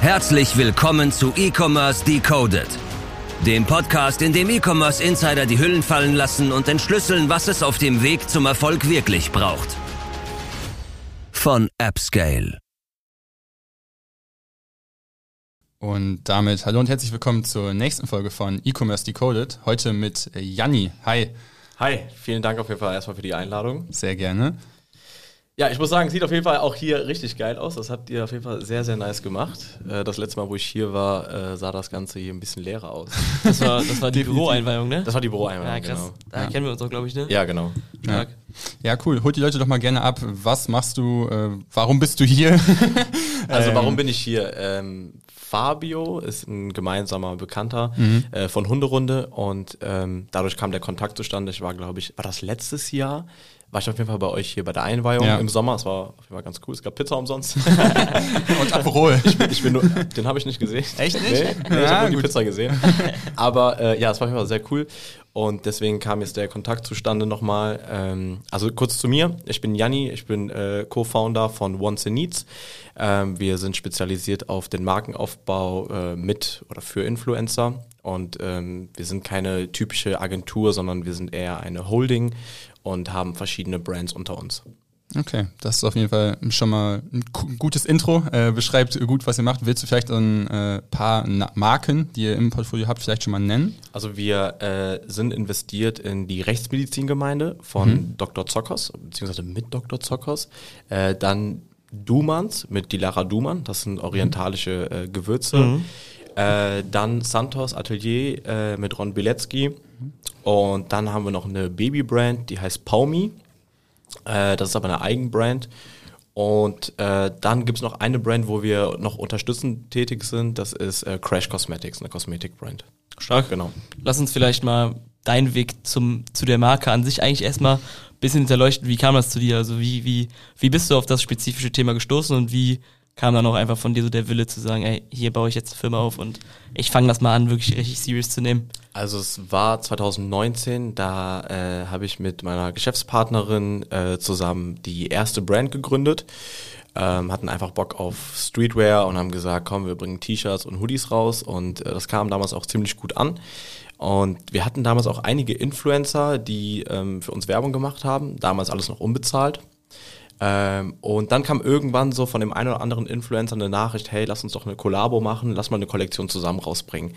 Herzlich willkommen zu E-Commerce Decoded, dem Podcast, in dem E-Commerce Insider die Hüllen fallen lassen und entschlüsseln, was es auf dem Weg zum Erfolg wirklich braucht. Von AppScale. Und damit hallo und herzlich willkommen zur nächsten Folge von E-Commerce Decoded. Heute mit Janni. Hi. Hi, vielen Dank auf jeden Fall erstmal für die Einladung. Sehr gerne. Ja, ich muss sagen, sieht auf jeden Fall auch hier richtig geil aus. Das habt ihr auf jeden Fall sehr, sehr nice gemacht. Äh, das letzte Mal, wo ich hier war, äh, sah das Ganze hier ein bisschen leerer aus. Das war, das war die Büroeinweihung, ne? Das war die Büroeinweihung, Ja, krass. genau. Da Ja. kennen wir uns auch, glaube ich, ne? Ja, genau. Stark. Ja, cool. Holt die Leute doch mal gerne ab. Was machst du? Äh, warum bist du hier? Also Ähm, warum bin ich hier? Ähm, Fabio ist ein gemeinsamer Bekannter Mhm. äh, von Hunderunde und ähm, dadurch kam der Kontakt zustande. Ich war, glaube ich, war das letztes Jahr? War ich auf jeden Fall bei euch hier bei der Einweihung Ja. im Sommer. Es war auf jeden Fall ganz cool. Es gab Pizza umsonst. Und Aperol. Ich bin nur, den habe ich nicht gesehen. Echt nicht? Nee, nee ich Ja, habe nur die. Pizza gesehen. Aber äh, ja, es war auf jeden Fall sehr cool. Und deswegen kam jetzt der Kontakt zustande nochmal. Ähm, also kurz zu mir. Ich bin Janni, ich bin äh, Co-Founder von Wants and Needs. Ähm, wir sind spezialisiert auf den Markenaufbau äh, mit oder für Influencer. Und ähm, wir sind keine typische Agentur, sondern wir sind eher eine Holding und haben verschiedene Brands unter uns. Okay, das ist auf jeden Fall schon mal ein gu- gutes Intro. Äh, beschreibt gut, was ihr macht. Willst du vielleicht ein äh, paar Na Marken, die ihr im Portfolio habt, vielleicht schon mal nennen? Also wir äh, sind investiert in die Rechtsmedizingemeinde von Dr. Zockers, beziehungsweise mit Dr. Zockers. Äh, dann Dumans mit Dilara Duman, das sind orientalische äh, Gewürze. Äh, dann Santos Atelier äh, mit Ron Bilecki. Und dann haben wir noch eine Babybrand, die heißt Paumi. Äh, das ist aber eine Eigenbrand. Und äh, dann gibt es noch eine Brand, wo wir noch unterstützend tätig sind. Das ist äh, Crash Cosmetics, eine Kosmetikbrand. Stark. Genau. Lass uns vielleicht mal deinen Weg zum, zu der Marke an sich eigentlich erstmal ein bisschen hinterleuchten. Wie kam das zu dir? Also wie, wie, wie bist du auf das spezifische Thema gestoßen und wie kam dann auch einfach von dir so der Wille zu sagen, ey, hier baue ich jetzt eine Firma auf und ich fange das mal an, wirklich richtig serious zu nehmen? Also es war 2019, da äh, habe ich mit meiner Geschäftspartnerin äh, zusammen die erste Brand gegründet, ähm, hatten einfach Bock auf Streetwear und haben gesagt, komm, wir bringen T-Shirts und Hoodies raus und äh, das kam damals auch ziemlich gut an. Und wir hatten damals auch einige Influencer, die ähm, für uns Werbung gemacht haben, damals alles noch unbezahlt. Ähm, und dann kam irgendwann so von dem einen oder anderen Influencer eine Nachricht, hey, lass uns doch eine Kollabo machen, lass mal eine Kollektion zusammen rausbringen.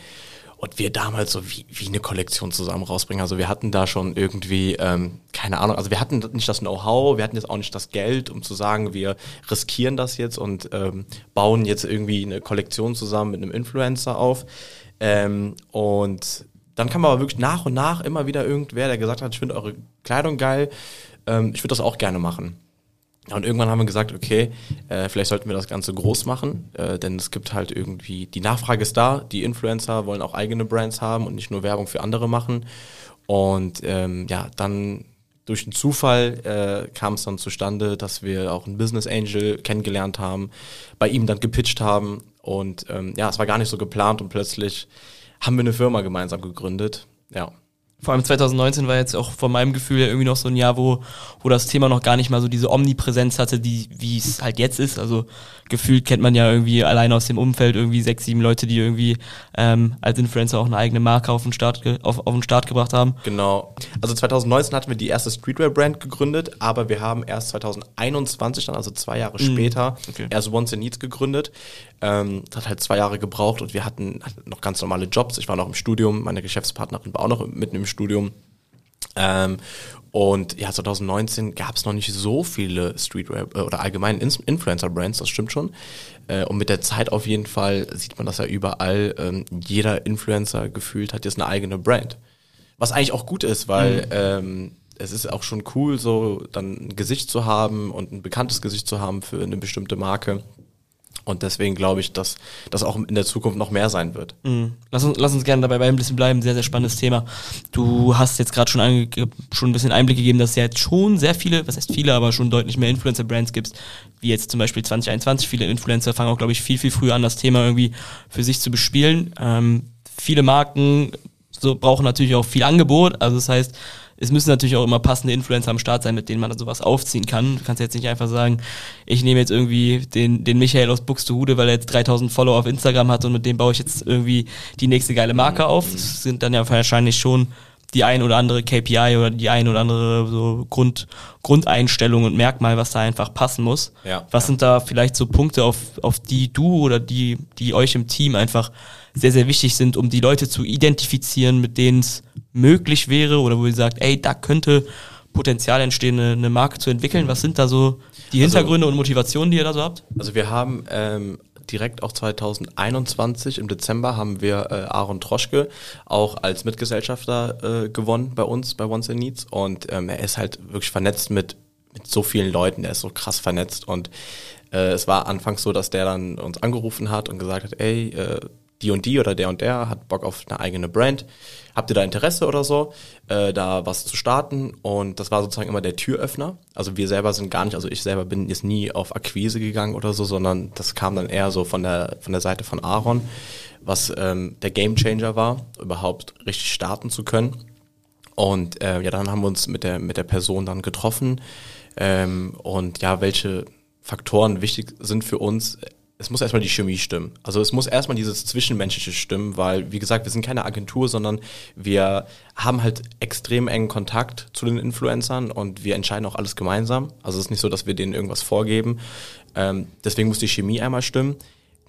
Und wir damals so wie, wie eine Kollektion zusammen rausbringen. Also wir hatten da schon irgendwie, ähm, keine Ahnung, also wir hatten nicht das Know-how, wir hatten jetzt auch nicht das Geld, um zu sagen, wir riskieren das jetzt und ähm, bauen jetzt irgendwie eine Kollektion zusammen mit einem Influencer auf. Ähm, und dann kam aber wirklich nach und nach immer wieder irgendwer, der gesagt hat, ich finde eure Kleidung geil, ähm, ich würde das auch gerne machen. Und irgendwann haben wir gesagt, okay, äh, vielleicht sollten wir das Ganze groß machen, äh, denn es gibt halt irgendwie, die Nachfrage ist da, die Influencer wollen auch eigene Brands haben und nicht nur Werbung für andere machen. Und ähm, ja, dann durch einen Zufall äh, kam es dann zustande, dass wir auch einen Business Angel kennengelernt haben, bei ihm dann gepitcht haben und ähm, ja, es war gar nicht so geplant und plötzlich haben wir eine Firma gemeinsam gegründet. Ja. Vor allem 2019 war jetzt auch von meinem Gefühl irgendwie noch so ein Jahr, wo, wo das Thema noch gar nicht mal so diese Omnipräsenz hatte, die, wie es halt jetzt ist. Also gefühlt kennt man ja irgendwie allein aus dem Umfeld irgendwie sechs, sieben Leute, die irgendwie ähm, als Influencer auch eine eigene Marke auf den Start, auf, auf den Start gebracht haben. Genau. Also 2019 hatten wir die erste Streetwear-Brand gegründet, aber wir haben erst 2021 dann, also zwei Jahre später, okay. erst Wants and Needs gegründet. Ähm, das hat halt zwei Jahre gebraucht und wir hatten, hatten noch ganz normale Jobs. Ich war noch im Studium, meine Geschäftspartnerin war auch noch mitten im Studium. Ähm, und ja, 2019 gab es noch nicht so viele Streetwear äh, oder allgemein Influencer-Brands, das stimmt schon. Äh, und mit der Zeit auf jeden Fall sieht man das ja überall. Ähm, jeder Influencer gefühlt hat jetzt eine eigene Brand. Was eigentlich auch gut ist, weil ähm, es ist auch schon cool, so dann ein Gesicht zu haben und ein bekanntes Gesicht zu haben für eine bestimmte Marke. Und deswegen glaube ich, dass das auch in der Zukunft noch mehr sein wird. Mhm. Lass uns, lass uns gerne dabei ein bisschen bleiben. Sehr, sehr spannendes Thema. Du hast jetzt gerade schon, schon ein bisschen Einblick gegeben, dass es ja jetzt schon sehr viele, was heißt viele, aber schon deutlich mehr Influencer-Brands gibt, wie jetzt zum Beispiel 2021. Viele Influencer fangen auch, glaube ich, viel, viel früher an, das Thema irgendwie für sich zu bespielen. Ähm, viele Marken so brauchen natürlich auch viel Angebot. Also das heißt, es müssen natürlich auch immer passende Influencer am Start sein, mit denen man sowas aufziehen kann. Du kannst jetzt nicht einfach sagen, ich nehme jetzt irgendwie den, den Michael aus Buxtehude, weil er jetzt 3000 Follower auf Instagram hat und mit dem baue ich jetzt irgendwie die nächste geile Marke auf. Das sind dann ja wahrscheinlich schon die ein oder andere KPI oder die ein oder andere so Grund, Grundeinstellung und Merkmal, was da einfach passen muss. Ja. Was sind da vielleicht so Punkte, auf, auf die du oder die, die euch im Team einfach sehr, sehr wichtig sind, um die Leute zu identifizieren, mit denen es möglich wäre oder wo ihr sagt, ey, da könnte Potenzial entstehen, eine, eine Marke zu entwickeln. Was sind da so die Also- Hintergründe und Motivationen, die ihr da so habt? Also wir haben ähm, direkt auch 2021 im Dezember haben wir äh, Aaron Troschke auch als Mitgesellschafter äh, gewonnen bei uns bei Once in Needs. Und ähm, er ist halt wirklich vernetzt mit mit so vielen Leuten, er ist so krass vernetzt. Und äh, es war anfangs so, dass der dann uns angerufen hat und gesagt hat, ey, äh, die und die oder der und der hat Bock auf eine eigene Brand. Habt ihr da Interesse oder so, äh, da was zu starten? Und das war sozusagen immer der Türöffner. Also wir selber sind gar nicht, also ich selber bin jetzt nie auf Akquise gegangen oder so, sondern das kam dann eher so von der von der Seite von Aaron, was ähm, der Gamechanger war, überhaupt richtig starten zu können. Und äh, ja, dann haben wir uns mit der, mit der Person dann getroffen. Ähm, und ja, welche Faktoren wichtig sind für uns? Es muss erstmal die Chemie stimmen. Also es muss erstmal dieses Zwischenmenschliche stimmen, weil, wie gesagt, wir sind keine Agentur, sondern wir haben halt extrem engen Kontakt zu den Influencern und wir entscheiden auch alles gemeinsam. Also es ist nicht so, dass wir denen irgendwas vorgeben. Ähm, deswegen muss die Chemie einmal stimmen.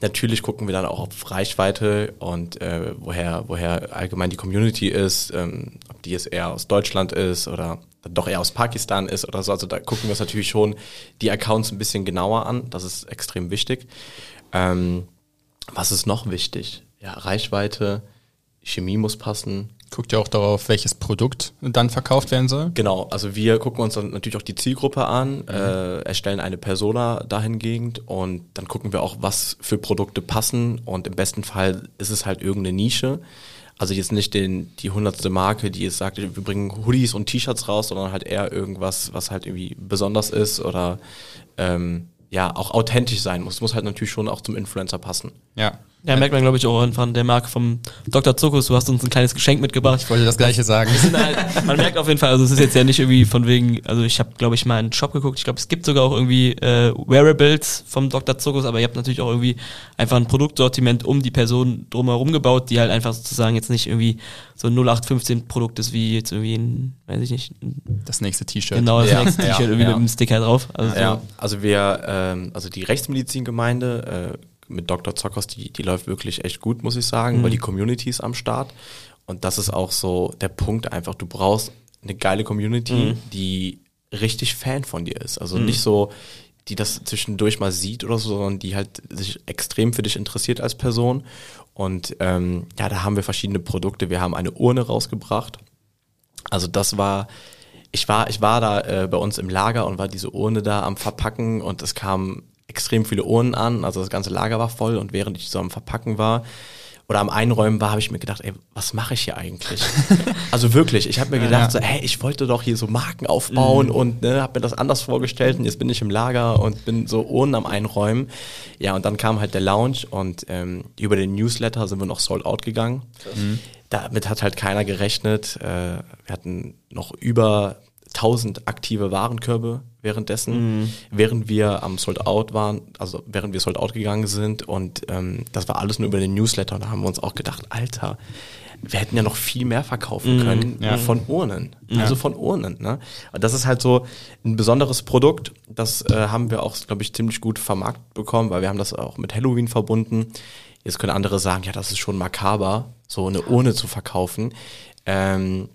Natürlich gucken wir dann auch auf Reichweite und äh, woher, woher allgemein die Community ist, ähm, ob die jetzt eher aus Deutschland ist oder doch eher aus Pakistan ist oder so. Also da gucken wir uns natürlich schon die Accounts ein bisschen genauer an. Das ist extrem wichtig. Ähm, was ist noch wichtig? Ja, Reichweite, Chemie muss passen, Guckt ihr auch darauf, welches Produkt dann verkauft werden soll? Genau, also wir gucken uns dann natürlich auch die Zielgruppe an, äh, erstellen eine Persona dahingehend und dann gucken wir auch, was für Produkte passen und im besten Fall ist es halt irgendeine Nische. Also jetzt nicht den, die hundertste Marke, die jetzt sagt, wir bringen Hoodies und T-Shirts raus, sondern halt eher irgendwas, was halt irgendwie besonders ist oder ähm, ja, auch authentisch sein muss. Muss halt natürlich schon auch zum Influencer passen. Ja. Ja, merkt man, glaube ich, auch von der Marke vom Dr. Zuckus. Du hast uns ein kleines Geschenk mitgebracht. Ich wollte das gleiche sagen. sind halt, man merkt auf jeden Fall, also es ist jetzt ja nicht irgendwie von wegen, also ich habe, glaube ich, mal einen Shop geguckt, ich glaube, es gibt sogar auch irgendwie äh, Wearables vom Dr. Zuckus, aber ihr habt natürlich auch irgendwie einfach ein Produktsortiment um die Person drumherum gebaut, die halt einfach sozusagen jetzt nicht irgendwie so ein 0815 Produkt ist, wie jetzt irgendwie ein, weiß ich nicht, ein, Das nächste T-Shirt. genau das Ja, nächste ja, T-Shirt irgendwie ja. mit einem Sticker drauf. Also so. Ja, also wir, ähm, also die Rechtsmedizingemeinde äh, mit Dr. Zockers, die, die läuft wirklich echt gut, muss ich sagen, weil die Community ist am Start. Und das ist auch so der Punkt einfach, du brauchst eine geile Community, die richtig Fan von dir ist. Also nicht so, die das zwischendurch mal sieht oder so, sondern die halt sich extrem für dich interessiert als Person. Und ähm, ja, da haben wir verschiedene Produkte. Wir haben eine Urne rausgebracht. Also das war, ich war, ich war da äh, bei uns im Lager und war diese Urne da am Verpacken und es kamen extrem viele Urnen an, also das ganze Lager war voll und während ich so am Verpacken war oder am Einräumen war, habe ich mir gedacht, ey, was mache ich hier eigentlich? also wirklich, ich habe mir gedacht, so, hey, ich wollte doch hier so Marken aufbauen und ne, habe mir das anders vorgestellt und jetzt bin ich im Lager und bin so Urnen am Einräumen. Ja, und dann kam halt der Lounge und ähm, über den Newsletter sind wir noch sold out gegangen. Damit hat halt keiner gerechnet. Äh, wir hatten noch über 1000 aktive Warenkörbe währenddessen, während wir am Sold Out waren, also während wir Sold Out gegangen sind und ähm, das war alles nur über den Newsletter und da haben wir uns auch gedacht, Alter, wir hätten ja noch viel mehr verkaufen können Ja. von Urnen, also von Urnen. Ne? Und das ist halt so ein besonderes Produkt, das äh, haben wir auch, glaube ich, ziemlich gut vermarktet bekommen, weil wir haben das auch mit Halloween verbunden. Jetzt können andere sagen, ja, das ist schon makaber, so eine Urne zu verkaufen. Ähm,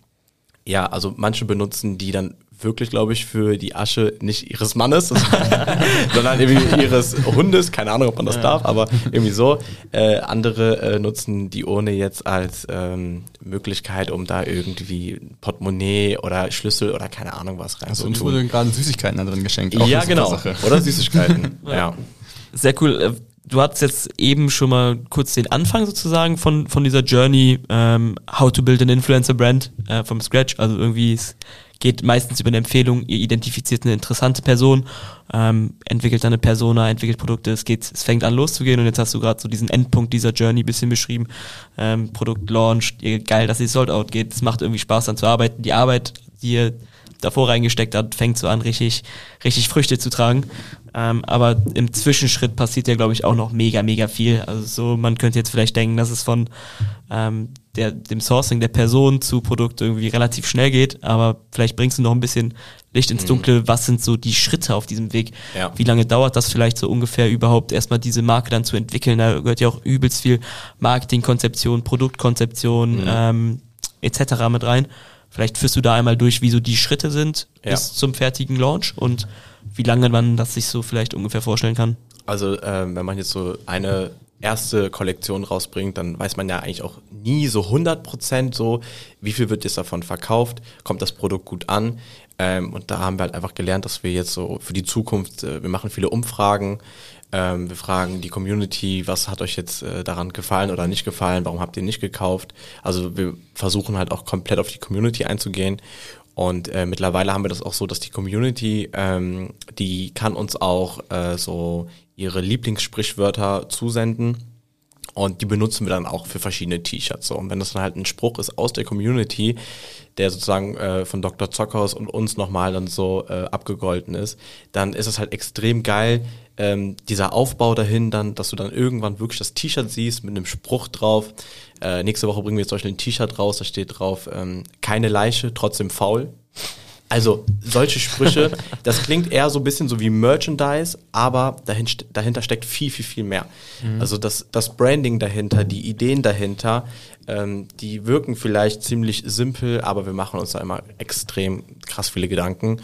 ja, also manche benutzen die dann wirklich, glaube ich, für die Asche nicht ihres Mannes, sondern irgendwie ihres Hundes. Keine Ahnung, ob man das darf, aber irgendwie so. Äh, andere äh, nutzen die Urne jetzt als ähm, Möglichkeit, um da irgendwie Portemonnaie oder Schlüssel oder keine Ahnung was rein Also uns tun. wurde gerade Süßigkeiten da drin geschenkt. Auch Ja, genau. Sache. Oder Süßigkeiten. ja. Sehr cool. Du hattest jetzt eben schon mal kurz den Anfang sozusagen von, von dieser Journey, ähm, How to Build an Influencer Brand äh, from Scratch. Also irgendwie es geht meistens über eine Empfehlung, ihr identifiziert eine interessante Person, ähm, entwickelt dann eine Persona, entwickelt Produkte, es geht, es fängt an loszugehen und jetzt hast du gerade so diesen Endpunkt dieser Journey bisschen beschrieben. Ähm, Produkt launcht, geil, dass es sold out geht, es macht irgendwie Spaß dann zu arbeiten. Die Arbeit, die ihr davor reingesteckt hat, fängt so an, richtig, richtig Früchte zu tragen. Ähm, aber im Zwischenschritt passiert ja, glaube ich, auch noch mega, mega viel. Also so, man könnte jetzt vielleicht denken, dass es von ähm, der, dem Sourcing der Person zu Produkt irgendwie relativ schnell geht, aber vielleicht bringst du noch ein bisschen Licht ins mhm. Dunkle. Was sind so die Schritte auf diesem Weg? Ja. Wie lange dauert das vielleicht so ungefähr überhaupt, erstmal diese Marke dann zu entwickeln? Da gehört ja auch übelst viel Marketingkonzeption, Produktkonzeption mhm. ähm, etc. mit rein. Vielleicht führst du da einmal durch, wie so die Schritte sind ja. bis zum fertigen Launch und wie lange man das sich so vielleicht ungefähr vorstellen kann. Also ähm, wenn man jetzt so eine erste Kollektion rausbringt, dann weiß man ja eigentlich auch nie so 100% so, wie viel wird jetzt davon verkauft, kommt das Produkt gut an. Ähm, und da haben wir halt einfach gelernt, dass wir jetzt so für die Zukunft, äh, wir machen viele Umfragen, ähm, wir fragen die Community, was hat euch jetzt äh, daran gefallen oder nicht gefallen, warum habt ihr nicht gekauft. Also wir versuchen halt auch komplett auf die Community einzugehen. Und äh, mittlerweile haben wir das auch so, dass die Community, ähm, die kann uns auch äh, so ihre Lieblingssprichwörter zusenden. Und die benutzen wir dann auch für verschiedene T-Shirts. So. Und wenn das dann halt ein Spruch ist aus der Community, der sozusagen äh, von Dr. Zockhaus und uns nochmal dann so äh, abgegolten ist, dann ist es halt extrem geil, ähm, dieser Aufbau dahin dann, dass du dann irgendwann wirklich das T-Shirt siehst mit einem Spruch drauf. Äh, nächste Woche bringen wir jetzt zum Beispiel ein T-Shirt raus, da steht drauf, ähm, keine Leiche, trotzdem faul. Also solche Sprüche, das klingt eher so ein bisschen so wie Merchandise, aber dahin, dahinter steckt viel, viel, viel mehr. Mhm. Also das, das Branding dahinter, die Ideen dahinter, ähm, die wirken vielleicht ziemlich simpel, aber wir machen uns da immer extrem krass viele Gedanken.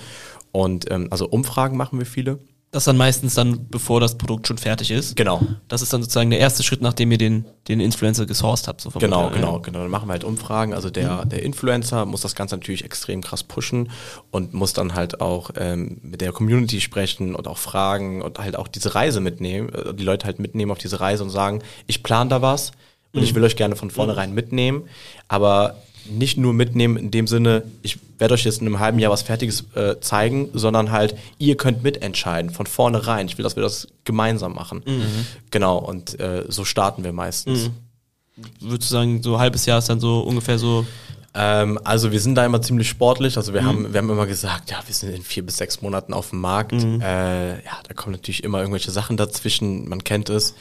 Und ähm, also Umfragen machen wir viele. Das dann meistens dann, bevor das Produkt schon fertig ist. Genau. Das ist dann sozusagen der erste Schritt, nachdem ihr den, den Influencer gesourced habt. So genau, Modell. genau, genau. Dann machen wir halt Umfragen. Also der, mhm. der Influencer muss das Ganze natürlich extrem krass pushen und muss dann halt auch ähm, mit der Community sprechen und auch fragen und halt auch diese Reise mitnehmen, äh, die Leute halt mitnehmen auf diese Reise und sagen, ich plane da was und mhm. ich will euch gerne von vornherein mhm. mitnehmen, aber nicht nur mitnehmen in dem Sinne, ich werde euch jetzt in einem halben Jahr was Fertiges äh, zeigen, sondern halt, ihr könnt mitentscheiden von vornherein. Ich will, dass wir das gemeinsam machen. Mhm. Genau, und äh, so starten wir meistens. Mhm. Würdest du sagen, so ein halbes Jahr ist dann so ungefähr so ähm, also wir sind da immer ziemlich sportlich. Also wir mhm. haben, wir haben immer gesagt, ja, wir sind in vier bis sechs Monaten auf dem Markt. Mhm. Äh, ja, da kommen natürlich immer irgendwelche Sachen dazwischen. Man kennt es.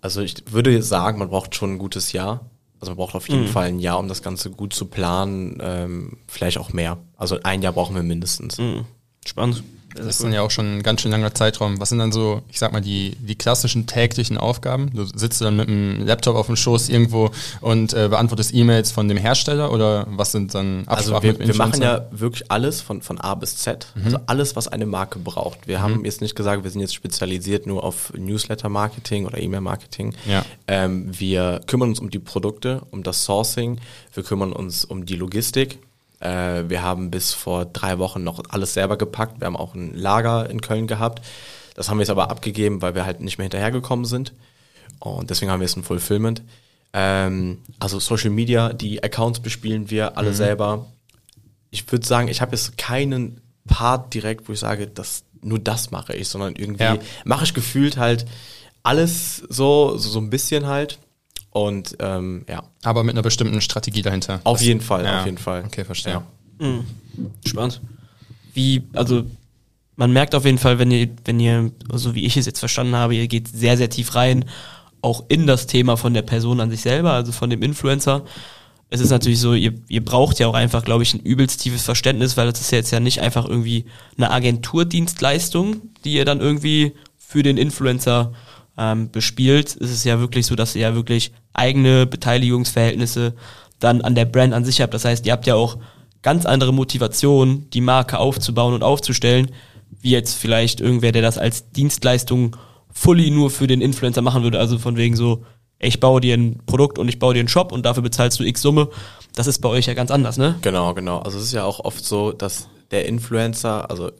Also ich würde sagen, man braucht schon ein gutes Jahr. Also man braucht auf jeden mhm. Fall ein Jahr, um das Ganze gut zu planen, ähm, vielleicht auch mehr. Also ein Jahr brauchen wir mindestens. Mhm. Spannend. Das ist dann ja auch schon ein ganz schön langer Zeitraum. Was sind dann so, ich sag mal, die, die klassischen täglichen Aufgaben? Du sitzt dann mit einem Laptop auf dem Schoß irgendwo und äh, beantwortest E-Mails von dem Hersteller oder was sind dann Absprachen Also wir, wir machen ja wirklich alles von, von A bis Z. Mhm. Also alles, was eine Marke braucht. Wir mhm. haben jetzt nicht gesagt, wir sind jetzt spezialisiert nur auf Newsletter-Marketing oder E-Mail-Marketing. Ja. Ähm, wir kümmern uns um die Produkte, um das Sourcing, wir kümmern uns um die Logistik äh, wir haben bis vor drei Wochen noch alles selber gepackt. Wir haben auch ein Lager in Köln gehabt. Das haben wir jetzt aber abgegeben, weil wir halt nicht mehr hinterhergekommen sind. Und deswegen haben wir jetzt ein Fulfillment. Ähm, also Social Media, die Accounts bespielen wir alle mhm. selber. Ich würde sagen, ich habe jetzt keinen Part direkt, wo ich sage, dass nur das mache ich, sondern irgendwie ja. mache ich gefühlt halt alles so, so, so ein bisschen halt. Und ähm, ja. Aber mit einer bestimmten Strategie dahinter. Auf das, jeden Fall, ja. auf jeden Fall. Okay, verstehe. Ja. Mhm. Spannend. Wie, also man merkt auf jeden Fall, wenn ihr, wenn ihr, so wie ich es jetzt verstanden habe, ihr geht sehr, sehr tief rein, auch in das Thema von der Person an sich selber, also von dem Influencer. Es ist natürlich so, ihr, ihr braucht ja auch einfach, glaube ich, ein übelst tiefes Verständnis, weil das ist ja jetzt ja nicht einfach irgendwie eine Agenturdienstleistung, die ihr dann irgendwie für den Influencer ähm, bespielt, ist es ja wirklich so, dass ihr ja wirklich eigene Beteiligungsverhältnisse dann an der Brand an sich habt. Das heißt, ihr habt ja auch ganz andere Motivation, die Marke aufzubauen und aufzustellen, wie jetzt vielleicht irgendwer, der das als Dienstleistung fully nur für den Influencer machen würde. Also von wegen so, ich baue dir ein Produkt und ich baue dir einen Shop und dafür bezahlst du x Summe. Das ist bei euch ja ganz anders, ne? Genau, genau. Also es ist ja auch oft so, dass der Influencer, also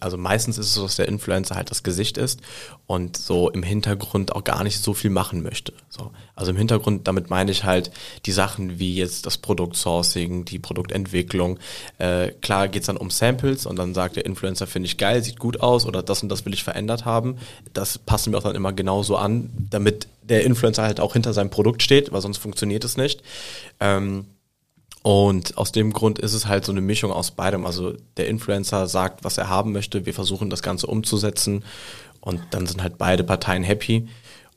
also meistens ist es so, dass der Influencer halt das Gesicht ist und so im Hintergrund auch gar nicht so viel machen möchte. So. Also im Hintergrund, damit meine ich halt die Sachen wie jetzt das Produktsourcing, die Produktentwicklung. Äh, klar geht's dann um Samples und dann sagt der Influencer, finde ich geil, sieht gut aus oder das und das will ich verändert haben. Das passen wir auch dann immer genauso an, damit der Influencer halt auch hinter seinem Produkt steht, weil sonst funktioniert es nicht. Ähm, und aus dem Grund ist es halt so eine Mischung aus beidem. Also der Influencer sagt, was er haben möchte, wir versuchen das Ganze umzusetzen und dann sind halt beide Parteien happy.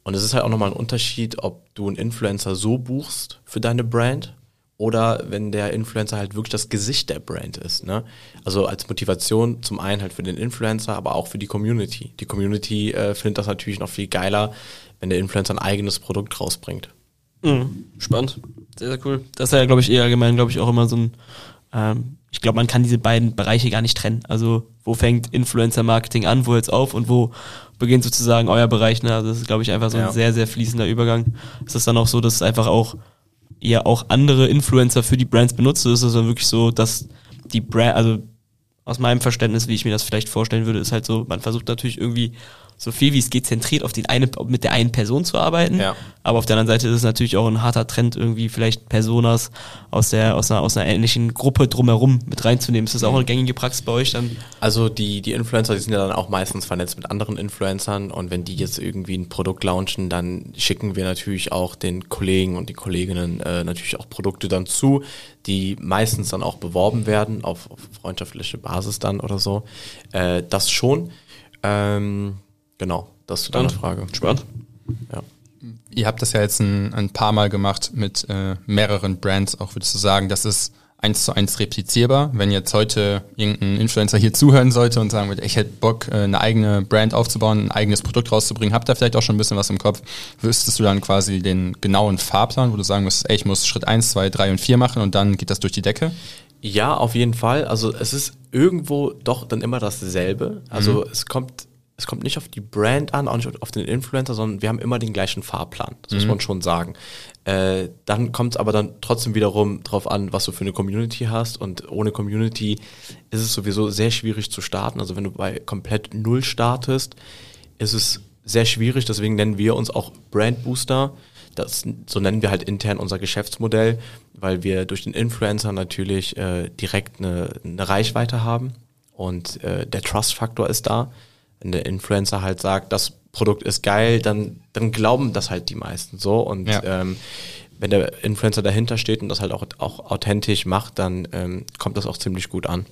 Und es ist halt auch nochmal ein Unterschied, ob du einen Influencer so buchst für deine Brand oder wenn der Influencer halt wirklich das Gesicht der Brand ist. Ne? Also als Motivation zum einen halt für den Influencer, aber auch für die Community. Die Community äh, findet das natürlich noch viel geiler, wenn der Influencer ein eigenes Produkt rausbringt. Mhm. Spannend. Sehr, sehr cool. Das ist ja, glaube ich, eher allgemein, glaube ich, auch immer so ein, ähm, ich glaube, man kann diese beiden Bereiche gar nicht trennen. Also, wo fängt Influencer-Marketing an, wo jetzt auf und wo beginnt sozusagen euer Bereich, ne? Also, das ist, glaube ich, einfach so ein Ja. sehr, sehr fließender Übergang. Es ist dann auch so, dass es einfach auch ihr auch andere Influencer für die Brands benutzt. Es ist dann wirklich so, dass die Brand, also aus meinem Verständnis, wie ich mir das vielleicht vorstellen würde, ist halt so, man versucht natürlich irgendwie so viel wie es geht zentriert auf den eine, mit der einen Person zu arbeiten. Ja. Aber auf der anderen Seite ist es natürlich auch ein harter Trend, irgendwie vielleicht Personas aus der, aus einer, aus einer ähnlichen Gruppe drumherum mit reinzunehmen. Ist das auch eine gängige Praxis bei euch dann? Also die, die Influencer, die sind ja dann auch meistens vernetzt mit anderen Influencern und wenn die jetzt irgendwie ein Produkt launchen, dann schicken wir natürlich auch den Kollegen und die Kolleginnen äh, natürlich auch Produkte dann zu, die meistens dann auch beworben werden, auf, auf freundschaftliche Basis dann oder so. Äh, das schon. Ähm, genau, das zu deiner Frage. Spannend. Ja. Ihr habt das ja jetzt ein, ein paar Mal gemacht mit äh, mehreren Brands, auch würdest du sagen, das ist eins zu eins replizierbar. Wenn jetzt heute irgendein Influencer hier zuhören sollte und sagen würde, ich hätte Bock, äh, eine eigene Brand aufzubauen, ein eigenes Produkt rauszubringen, habt ihr vielleicht auch schon ein bisschen was im Kopf, wüsstest du dann quasi den genauen Fahrplan, wo du sagen müsstest, ey, ich muss Schritt eins, zwei, drei und vier machen und dann geht das durch die Decke? Ja, auf jeden Fall. Also es ist irgendwo doch dann immer dasselbe. Also es kommt es kommt nicht auf die Brand an, auch nicht auf den Influencer, sondern wir haben immer den gleichen Fahrplan. Das muss man schon sagen. Äh, dann kommt es aber dann trotzdem wiederum drauf an, was du für eine Community hast. Und ohne Community ist es sowieso sehr schwierig zu starten. Also wenn du bei komplett null startest, ist es sehr schwierig. Deswegen nennen wir uns auch Brand Booster. Das, so nennen wir halt intern unser Geschäftsmodell, weil wir durch den Influencer natürlich äh, direkt eine, eine Reichweite haben und äh, der Trust-Faktor ist da. Wenn der Influencer halt sagt, das Produkt ist geil, dann, dann glauben das halt die meisten so. Und Ja. ähm, wenn der Influencer dahinter steht und das halt auch, auch authentisch macht, dann ähm, kommt das auch ziemlich gut an.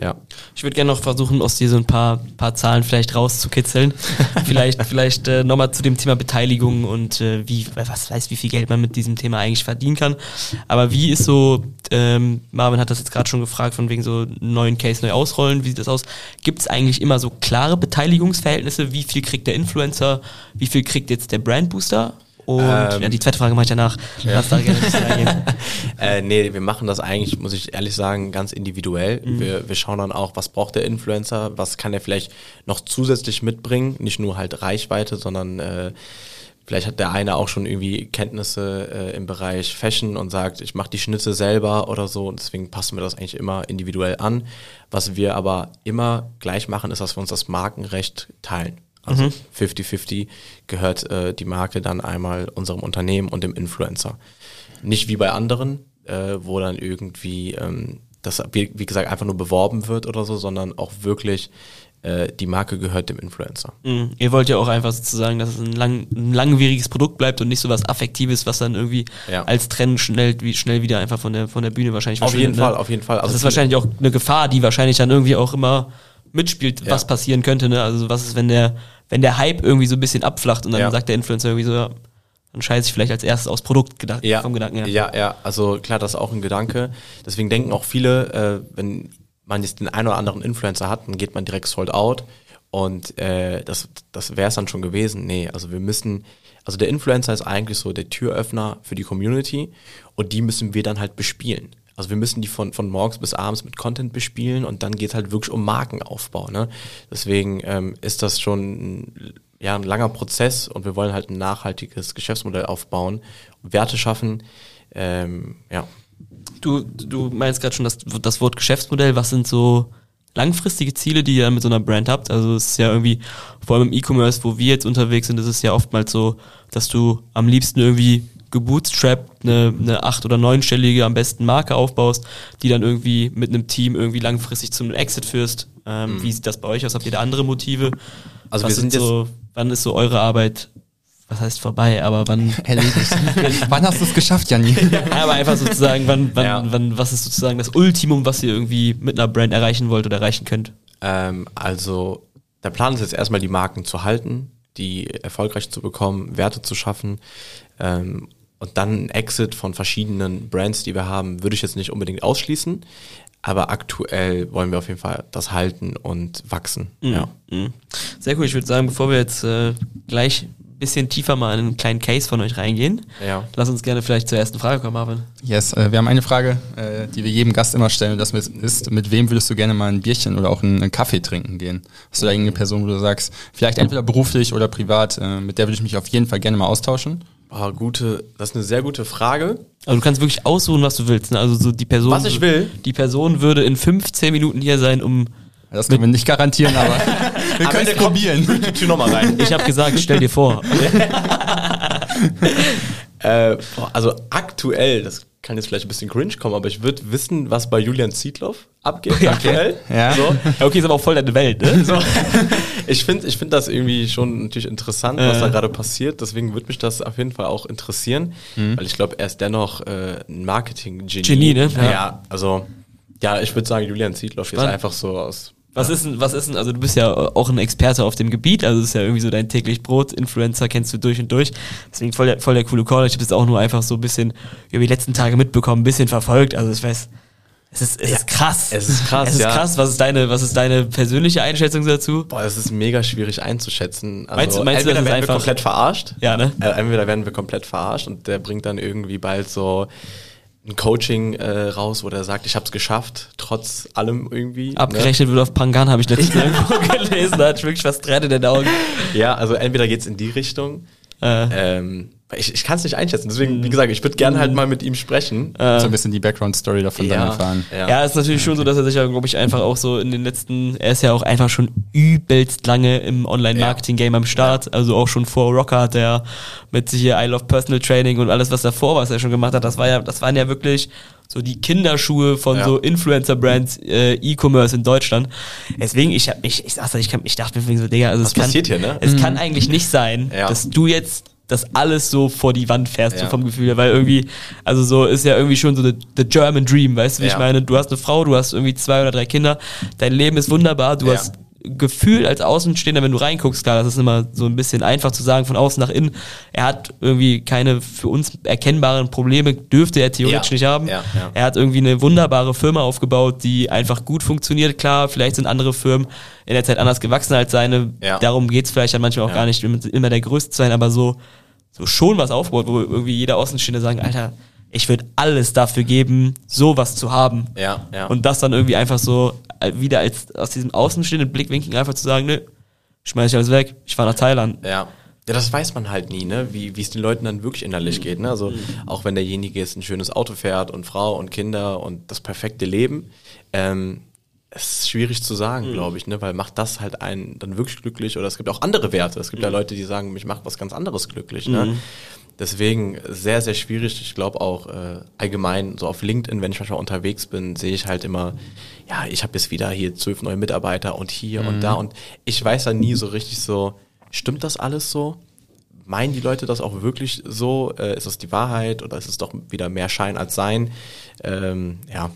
Ja. Ich würde gerne noch versuchen, aus dir so ein paar, paar Zahlen vielleicht rauszukitzeln. vielleicht vielleicht äh, nochmal zu dem Thema Beteiligung und äh, wie, was weiß, wie viel Geld man mit diesem Thema eigentlich verdienen kann. Aber wie ist so, ähm, Marvin hat das jetzt gerade schon gefragt, von wegen so neuen Case neu ausrollen, wie sieht das aus? Gibt es eigentlich immer so klare Beteiligungsverhältnisse? Wie viel kriegt der Influencer? Wie viel kriegt jetzt der Brandbooster? Und Ähm, ja, die zweite Frage mache ich danach. Lass da gerne ein. Äh, nee, wir machen das eigentlich, muss ich ehrlich sagen, ganz individuell. Wir, wir schauen dann auch, was braucht der Influencer, was kann er vielleicht noch zusätzlich mitbringen, nicht nur halt Reichweite, sondern äh, vielleicht hat der eine auch schon irgendwie Kenntnisse äh, im Bereich Fashion und sagt, ich mache die Schnitte selber oder so. Und deswegen passen wir das eigentlich immer individuell an. Was wir aber immer gleich machen, ist, dass wir uns das Markenrecht teilen. Also 50-50 gehört äh, die Marke dann einmal unserem Unternehmen und dem Influencer. Nicht wie bei anderen, äh, wo dann irgendwie ähm, das, wie, wie gesagt, einfach nur beworben wird oder so, sondern auch wirklich äh, die Marke gehört dem Influencer. Mhm. Ihr wollt ja auch einfach sozusagen, dass es ein, lang, ein langwieriges Produkt bleibt und nicht so was Affektives, was dann irgendwie Ja. als Trend schnell, wie, schnell wieder einfach von der, von der Bühne wahrscheinlich Auf jeden verschwindet, Fall, ne? auf jeden Fall. Das Also ist wahrscheinlich auch eine Gefahr, die wahrscheinlich dann irgendwie auch immer mitspielt, Ja. was passieren könnte. Ne? Also was ist, wenn der, wenn der Hype irgendwie so ein bisschen abflacht und dann Ja. sagt der Influencer irgendwie so, ja, dann scheiße ich vielleicht als erstes aufs Produkt gedacht, ja, vom Gedanken her. Ja, ja, also klar, das ist auch ein Gedanke. Deswegen denken auch viele, äh, wenn man jetzt den einen oder anderen Influencer hat, dann geht man direkt sold out und äh, das, das wäre es dann schon gewesen. Nee, also wir müssen, also der Influencer ist eigentlich so der Türöffner für die Community und die müssen wir dann halt bespielen. Also wir müssen die von, von morgens bis abends mit Content bespielen und dann geht halt wirklich um Markenaufbau. Ne? Deswegen ähm, ist das schon ein, ja, ein langer Prozess und wir wollen halt ein nachhaltiges Geschäftsmodell aufbauen, Werte schaffen. Ähm, ja. Du, du meinst gerade schon das, das Wort Geschäftsmodell, was sind so langfristige Ziele, die ihr mit so einer Brand habt? Also es ist ja irgendwie, vor allem im E-Commerce, wo wir jetzt unterwegs sind, ist es ja oftmals so, dass du am liebsten irgendwie gebootstrapped eine, eine acht- oder neunstellige am besten Marke aufbaust, die dann irgendwie mit einem Team irgendwie langfristig zum Exit führst. Ähm, mhm. Wie sieht das bei euch aus? Habt ihr da andere Motive? Also Was wir sind so, wann ist so eure Arbeit was heißt vorbei, aber wann erledigt? wann hast du es geschafft, Janni? aber einfach sozusagen, wann, wann, ja. wann, was ist sozusagen das Ultimum, was ihr irgendwie mit einer Brand erreichen wollt oder erreichen könnt? Ähm, also der Plan ist jetzt erstmal die Marken zu halten, die erfolgreich zu bekommen, Werte zu schaffen. Ähm, und dann ein Exit von verschiedenen Brands, die wir haben, würde ich jetzt nicht unbedingt ausschließen. Aber aktuell wollen wir auf jeden Fall das halten und wachsen. Mhm. Ja. Mhm. Sehr cool. Ich würde sagen, bevor wir jetzt äh, gleich bisschen tiefer mal in einen kleinen Case von euch reingehen. Ja. Lass uns gerne vielleicht zur ersten Frage kommen, Marvin. Yes, äh, wir haben eine Frage, äh, die wir jedem Gast immer stellen und das ist, mit wem würdest du gerne mal ein Bierchen oder auch einen, Kaffee trinken gehen? Hast du da irgendeine Person, wo du sagst, vielleicht entweder beruflich oder privat, äh, mit der würde ich mich auf jeden Fall gerne mal austauschen? Oh, gute, das ist eine sehr gute Frage. Also du kannst wirklich aussuchen, was du willst. Ne? Also so die Person. Was ich will. Die Person würde in 15 Minuten hier sein, um. Das können wir nicht garantieren, aber wir können es probieren. Die Tür nochmal rein. Ich habe gesagt, stell dir vor. äh, also aktuell, das kann jetzt vielleicht ein bisschen cringe kommen, aber ich würde wissen, was bei Julian Zietloff abgeht ja, aktuell. Ja. So. ja, okay, ist aber auch voll deine Welt, ne? So. ich finde ich find das irgendwie schon natürlich interessant, was äh. da gerade passiert. Deswegen würde mich das auf jeden Fall auch interessieren, mhm. weil ich glaube, er ist dennoch äh, ein Marketing-Genie. Genie, ne? Ja, ja also ja, ich würde sagen, Julian Zietloff ist einfach so aus was ist denn, was ist denn, also du bist ja auch ein Experte auf dem Gebiet, also ist ja irgendwie so dein täglich Brot, Influencer kennst du durch und durch. Deswegen voll der, voll der coole Call. Ich habe das auch nur einfach so ein bisschen über die letzten Tage mitbekommen, ein bisschen verfolgt. Also ich weiß, es ist, es ja, ist krass. Es ist krass. Es ist ja. krass. Was ist deine, was ist deine persönliche Einschätzung dazu? Boah, es ist mega schwierig einzuschätzen. Also meinst du, meinst entweder du, werden wir komplett verarscht. Ja, ne? Äh, entweder werden wir komplett verarscht und der bringt dann irgendwie bald so ein Coaching äh, raus, wo der sagt, ich habe es geschafft, trotz allem irgendwie. Ne? Abgerechnet ne? wird auf Pangan, habe ich letztens irgendwo gelesen, da hat wirklich was Tränen in den Augen. Ja, also entweder geht's in die Richtung. Äh. Ähm, ich, ich kann es nicht einschätzen. Deswegen, wie gesagt, ich würde gerne halt mal mit ihm sprechen. Äh, so ein bisschen die Background-Story davon ja, dann erfahren. Ja. ja, ist natürlich schon so, dass er sich ja, glaube ich, einfach auch so in den letzten, er ist ja auch einfach schon übelst lange im Online-Marketing-Game am Start. Also auch schon vor Rocker hat er mit sich hier I Love Personal Training und alles, was davor, was er schon gemacht hat, das war ja, das waren ja wirklich so die Kinderschuhe von ja. so Influencer-Brands, äh, E-Commerce in Deutschland. Deswegen, ich hab mich, ich sag's ich, kann, ich dachte mir so, Digga, also was es kann, passiert hier, ne? Es mhm. kann eigentlich nicht sein, ja. dass du jetzt das alles so vor die Wand fährst, ja. so vom Gefühl her, weil irgendwie, also so ist ja irgendwie schon so the, the German Dream, weißt du, wie ja. ich meine? Du hast eine Frau, du hast irgendwie zwei oder drei Kinder, dein Leben ist wunderbar, du ja. hast Gefühl als Außenstehender, wenn du reinguckst, klar, das ist immer so ein bisschen einfach zu sagen, von außen nach innen. Er hat irgendwie keine für uns erkennbaren Probleme, dürfte er theoretisch ja. nicht haben. Ja, ja. Er hat irgendwie eine wunderbare Firma aufgebaut, die einfach gut funktioniert. Klar, vielleicht sind andere Firmen in der Zeit anders gewachsen als seine. Darum geht's vielleicht dann manchmal auch gar nicht, immer der Größte zu sein, aber so, so schon was aufgebaut, wo irgendwie jeder Außenstehende sagen, Alter, ich würde alles dafür geben, sowas zu haben. Ja, ja. Und das dann irgendwie einfach so äh, wieder als aus diesem außenstehenden Blickwinkel einfach zu sagen, nö, schmeiß ich alles weg, ich fahre nach Thailand. Ja. Ja, das weiß man halt nie, ne? Wie wie es den Leuten dann wirklich innerlich geht, ne? Also auch wenn derjenige jetzt ein schönes Auto fährt und Frau und Kinder und das perfekte Leben, ähm, es ist schwierig zu sagen, mhm. glaube ich, ne? Weil macht das halt einen dann wirklich glücklich oder es gibt auch andere Werte. Es gibt mhm. ja Leute, die sagen, mich macht was ganz anderes glücklich, ne? Mhm. Deswegen sehr, sehr schwierig. Ich glaube auch äh, allgemein, so auf LinkedIn, wenn ich manchmal unterwegs bin, sehe ich halt immer, ja, ich habe jetzt wieder hier zwölf neue Mitarbeiter und hier mhm. und da. Und ich weiß dann nie so richtig so, stimmt das alles so? Meinen die Leute das auch wirklich so? Äh, ist das die Wahrheit oder ist es doch wieder mehr Schein als Sein? Ähm, ja,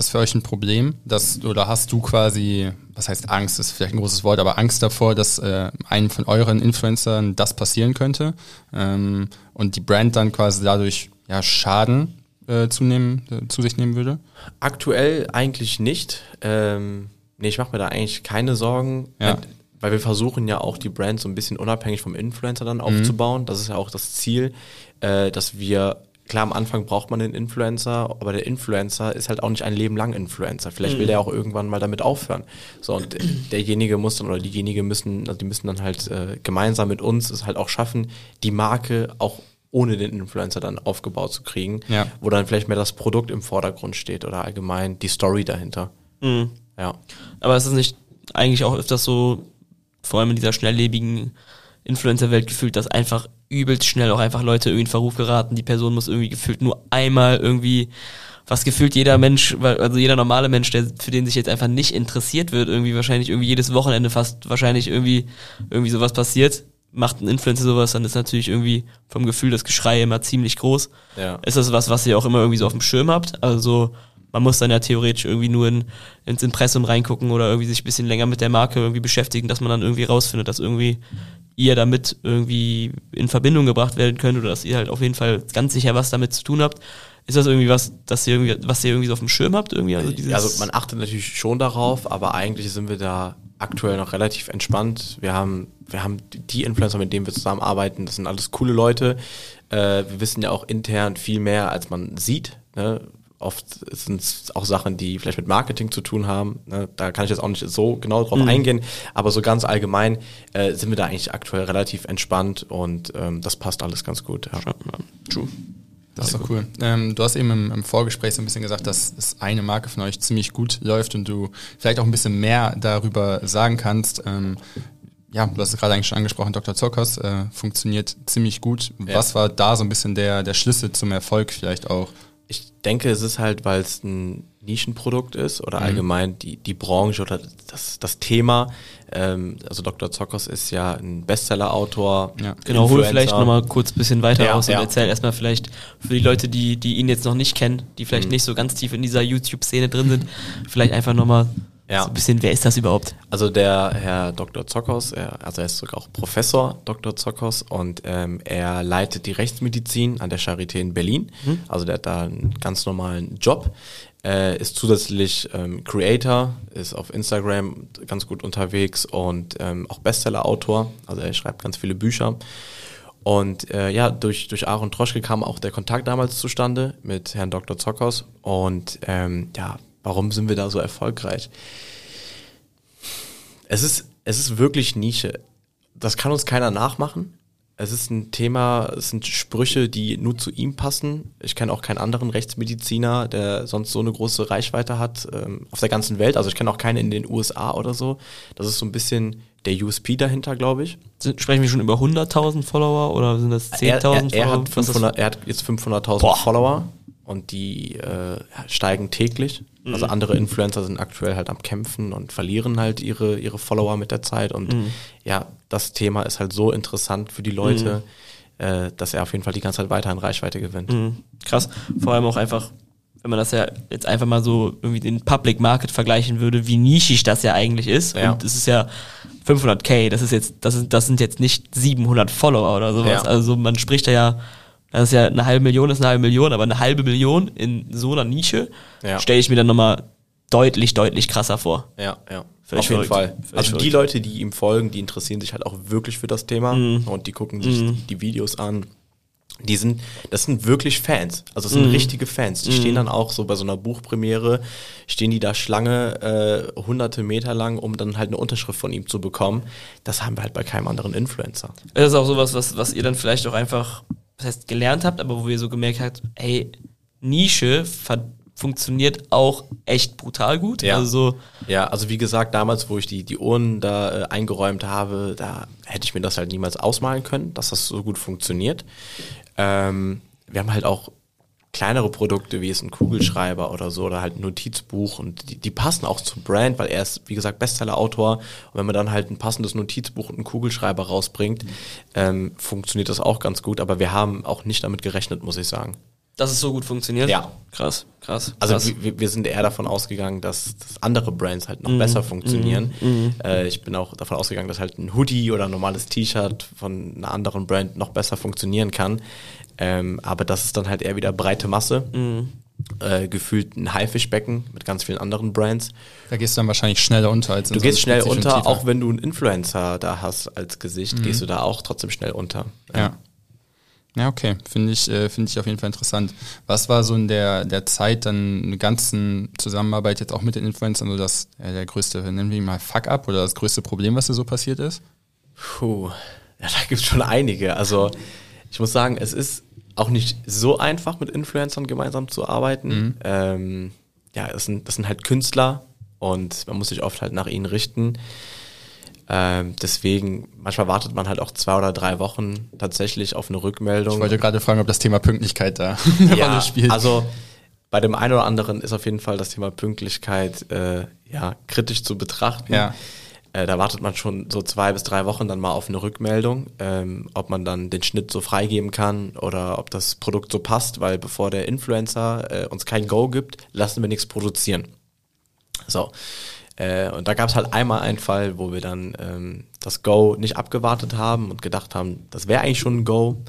das für euch ein Problem, dass oder hast du quasi, was heißt Angst, ist vielleicht ein großes Wort, aber Angst davor, dass äh, einem von euren Influencern das passieren könnte ähm, und die Brand dann quasi dadurch ja Schaden äh, zunehmen, äh, zu sich nehmen würde? Aktuell eigentlich nicht. Ähm, nee, ich mache mir da eigentlich keine Sorgen. Ja. Weil wir versuchen ja auch die Brand so ein bisschen unabhängig vom Influencer dann mhm. aufzubauen. Mhm. Das ist ja auch das Ziel, äh, dass wir klar, am Anfang braucht man einen Influencer, aber der Influencer ist halt auch nicht ein Leben lang Influencer. Vielleicht will mhm. der auch irgendwann mal damit aufhören. So, und derjenige muss dann oder diejenige müssen, also die müssen dann halt äh, gemeinsam mit uns es halt auch schaffen, die Marke auch ohne den Influencer dann aufgebaut zu kriegen, ja. wo dann vielleicht mehr das Produkt im Vordergrund steht oder allgemein die Story dahinter. Mhm. Ja. Aber es ist nicht eigentlich auch öfters so, vor allem in dieser schnelllebigen Influencer-Welt gefühlt, dass einfach übelst schnell auch einfach Leute irgendwie in Verruf geraten. Die Person muss irgendwie gefühlt nur einmal irgendwie, was gefühlt jeder Mensch, also jeder normale Mensch, der für den sich jetzt einfach nicht interessiert wird, irgendwie wahrscheinlich irgendwie jedes Wochenende fast wahrscheinlich irgendwie irgendwie sowas passiert, macht ein Influencer sowas, dann ist natürlich irgendwie vom Gefühl das Geschrei immer ziemlich groß. Ja. Ist das was, was ihr auch immer irgendwie so auf dem Schirm habt? Also man muss dann ja theoretisch irgendwie nur in, ins Impressum reingucken oder irgendwie sich ein bisschen länger mit der Marke irgendwie beschäftigen, dass man dann irgendwie rausfindet, dass irgendwie ihr damit irgendwie in Verbindung gebracht werden könnt oder dass ihr halt auf jeden Fall ganz sicher was damit zu tun habt. Ist das irgendwie was, dass ihr irgendwie, was ihr irgendwie so auf dem Schirm habt? Irgendwie? Also, also man achtet natürlich schon darauf, aber eigentlich sind wir da aktuell noch relativ entspannt. Wir haben, wir haben die Influencer, mit denen wir zusammenarbeiten, das sind alles coole Leute. Äh, wir wissen ja auch intern viel mehr, als man sieht. Ne? Oft sind es auch Sachen, die vielleicht mit Marketing zu tun haben. Ne? Da kann ich jetzt auch nicht so genau drauf Mhm. eingehen, aber so ganz allgemein äh, sind wir da eigentlich aktuell relativ entspannt und ähm, das passt alles ganz gut. Ja. True. Das ist doch cool. Ähm, du hast eben im, im Vorgespräch so ein bisschen gesagt, dass es eine Marke von euch ziemlich gut läuft und du vielleicht auch ein bisschen mehr darüber sagen kannst. Ähm, ja, du hast es gerade eigentlich schon angesprochen, Dr. Zokos äh, funktioniert ziemlich gut. Ja. Was war da so ein bisschen der, der Schlüssel zum Erfolg vielleicht auch? Ich denke, es ist halt, weil es ein Nischenprodukt ist oder allgemein die, die Branche oder das, das Thema. Ähm, also Dr. Zokos ist ja ein Bestseller-Autor. Ja. Genau, hol Influencer. vielleicht nochmal kurz ein bisschen weiter Ja, aus und ja. erzähl erstmal vielleicht für die Leute, die, die ihn jetzt noch nicht kennen, die vielleicht Mhm. nicht so ganz tief in dieser YouTube-Szene drin sind, vielleicht einfach nochmal Ja. so ein bisschen, wer ist das überhaupt? Also der Herr Dr. Zokos, er, also er ist sogar auch Professor Dr. Zokos und ähm, er leitet die Rechtsmedizin an der Charité in Berlin. Also der hat da einen ganz normalen Job, äh, ist zusätzlich ähm, Creator, ist auf Instagram ganz gut unterwegs und ähm, auch Bestseller-Autor. Also er schreibt ganz viele Bücher. Und äh, ja, durch, durch Aaron Troschke kam auch der Kontakt damals zustande mit Herrn Dr. Zokos. Und ähm, ja, warum sind wir da so erfolgreich? Es ist, es ist wirklich Nische. Das kann uns keiner nachmachen. Es ist ein Thema, es sind Sprüche, die nur zu ihm passen. Ich kenne auch keinen anderen Rechtsmediziner, der sonst so eine große Reichweite hat ähm, auf der ganzen Welt. Also ich kenne auch keinen in den USA oder so. Das ist so ein bisschen der USP dahinter, glaube ich. Sprechen wir schon über 100.000 Follower oder sind das 10.000 Er, er, er, Follower? hat, Was ist- 500, er hat jetzt 500.000 Boah. Follower und die äh, steigen täglich. Also Mhm. andere Influencer sind aktuell halt am Kämpfen und verlieren halt ihre, ihre Follower mit der Zeit. Und Mhm. ja, das Thema ist halt so interessant für die Leute, äh, dass er auf jeden Fall die ganze Zeit weiter an Reichweite gewinnt. Mhm. Krass. Vor allem auch einfach, wenn man das ja jetzt einfach mal so irgendwie den Public Market vergleichen würde, wie nischig das ja eigentlich ist. Ja. Und es ist ja 500k, das ist jetzt, das sind, das sind jetzt nicht 700 Follower oder sowas. Ja. Also man spricht da ja, das ist ja eine halbe Million, ist eine halbe Million, aber eine halbe Million in so einer Nische Ja. stelle ich mir dann nochmal deutlich, deutlich krasser vor. Ja, ja. Völlig auf jeden verrückt. Fall. Völlig Also die verrückt. Leute, die ihm folgen, die interessieren sich halt auch wirklich für das Thema Mhm. und die gucken sich die, die Videos an. Die sind, das sind wirklich Fans. Also es sind Mhm. richtige Fans. Die stehen dann auch so bei so einer Buchpremiere, stehen die da Schlange äh, hunderte Meter lang, um dann halt eine Unterschrift von ihm zu bekommen. Das haben wir halt bei keinem anderen Influencer. Das ist auch sowas, was, was ihr dann vielleicht auch einfach, was heißt gelernt habt, aber wo ihr so gemerkt habt, hey, Nische funktioniert auch echt brutal gut. Ja. Also Ja, also wie gesagt, damals, wo ich die, die Urnen da äh, eingeräumt habe, da hätte ich mir das halt niemals ausmalen können, dass das so gut funktioniert. Ähm, wir haben halt auch kleinere Produkte, wie es ein Kugelschreiber oder so, oder halt ein Notizbuch und die, die passen auch zum Brand, weil er ist, wie gesagt, Bestseller-Autor und wenn man dann halt ein passendes Notizbuch und einen Kugelschreiber rausbringt, ähm, funktioniert das auch ganz gut, aber wir haben auch nicht damit gerechnet, muss ich sagen. dass es so gut funktioniert. Ja. Krass, krass. Also krass. wir, wir sind eher davon ausgegangen, dass, dass andere Brands halt noch besser funktionieren. Äh, ich bin auch davon ausgegangen, dass halt ein Hoodie oder ein normales T-Shirt von einer anderen Brand noch besser funktionieren kann. Ähm, aber das ist dann halt eher wieder breite Masse. Äh, gefühlt ein Haifischbecken mit ganz vielen anderen Brands. Da gehst du dann wahrscheinlich schneller unter als in Du so gehst schnell unter, Tiefer. auch wenn du einen Influencer da hast als Gesicht, gehst du da auch trotzdem schnell unter. Ja. Ja, okay. Finde ich, äh, finde ich auf jeden Fall interessant. Was war so in der, der Zeit dann eine ganzen Zusammenarbeit jetzt auch mit den Influencern so das, äh, der größte, nennen wir ihn mal Fuck-up oder das größte Problem, was da so passiert ist? Puh, ja, da gibt's schon einige. Also ich muss sagen, es ist auch nicht so einfach, mit Influencern gemeinsam zu arbeiten. Ähm, ja, das sind, das sind halt Künstler, und man muss sich oft halt nach ihnen richten. Ähm, deswegen, manchmal wartet man halt auch zwei oder drei Wochen tatsächlich auf eine Rückmeldung. Ich wollte gerade fragen, ob das Thema Pünktlichkeit da eine ja, Rolle spielt. Also bei dem einen oder anderen ist auf jeden Fall das Thema Pünktlichkeit äh, ja kritisch zu betrachten. Ja. Äh, da wartet man schon so zwei bis drei Wochen dann mal auf eine Rückmeldung, ähm, ob man dann den Schnitt so freigeben kann oder ob das Produkt so passt, weil bevor der Influencer äh, uns kein Go gibt, lassen wir nichts produzieren. So. Äh, und da gab es halt einmal einen Fall, wo wir dann ähm, das Go nicht abgewartet haben und gedacht haben, das wäre eigentlich schon ein Go.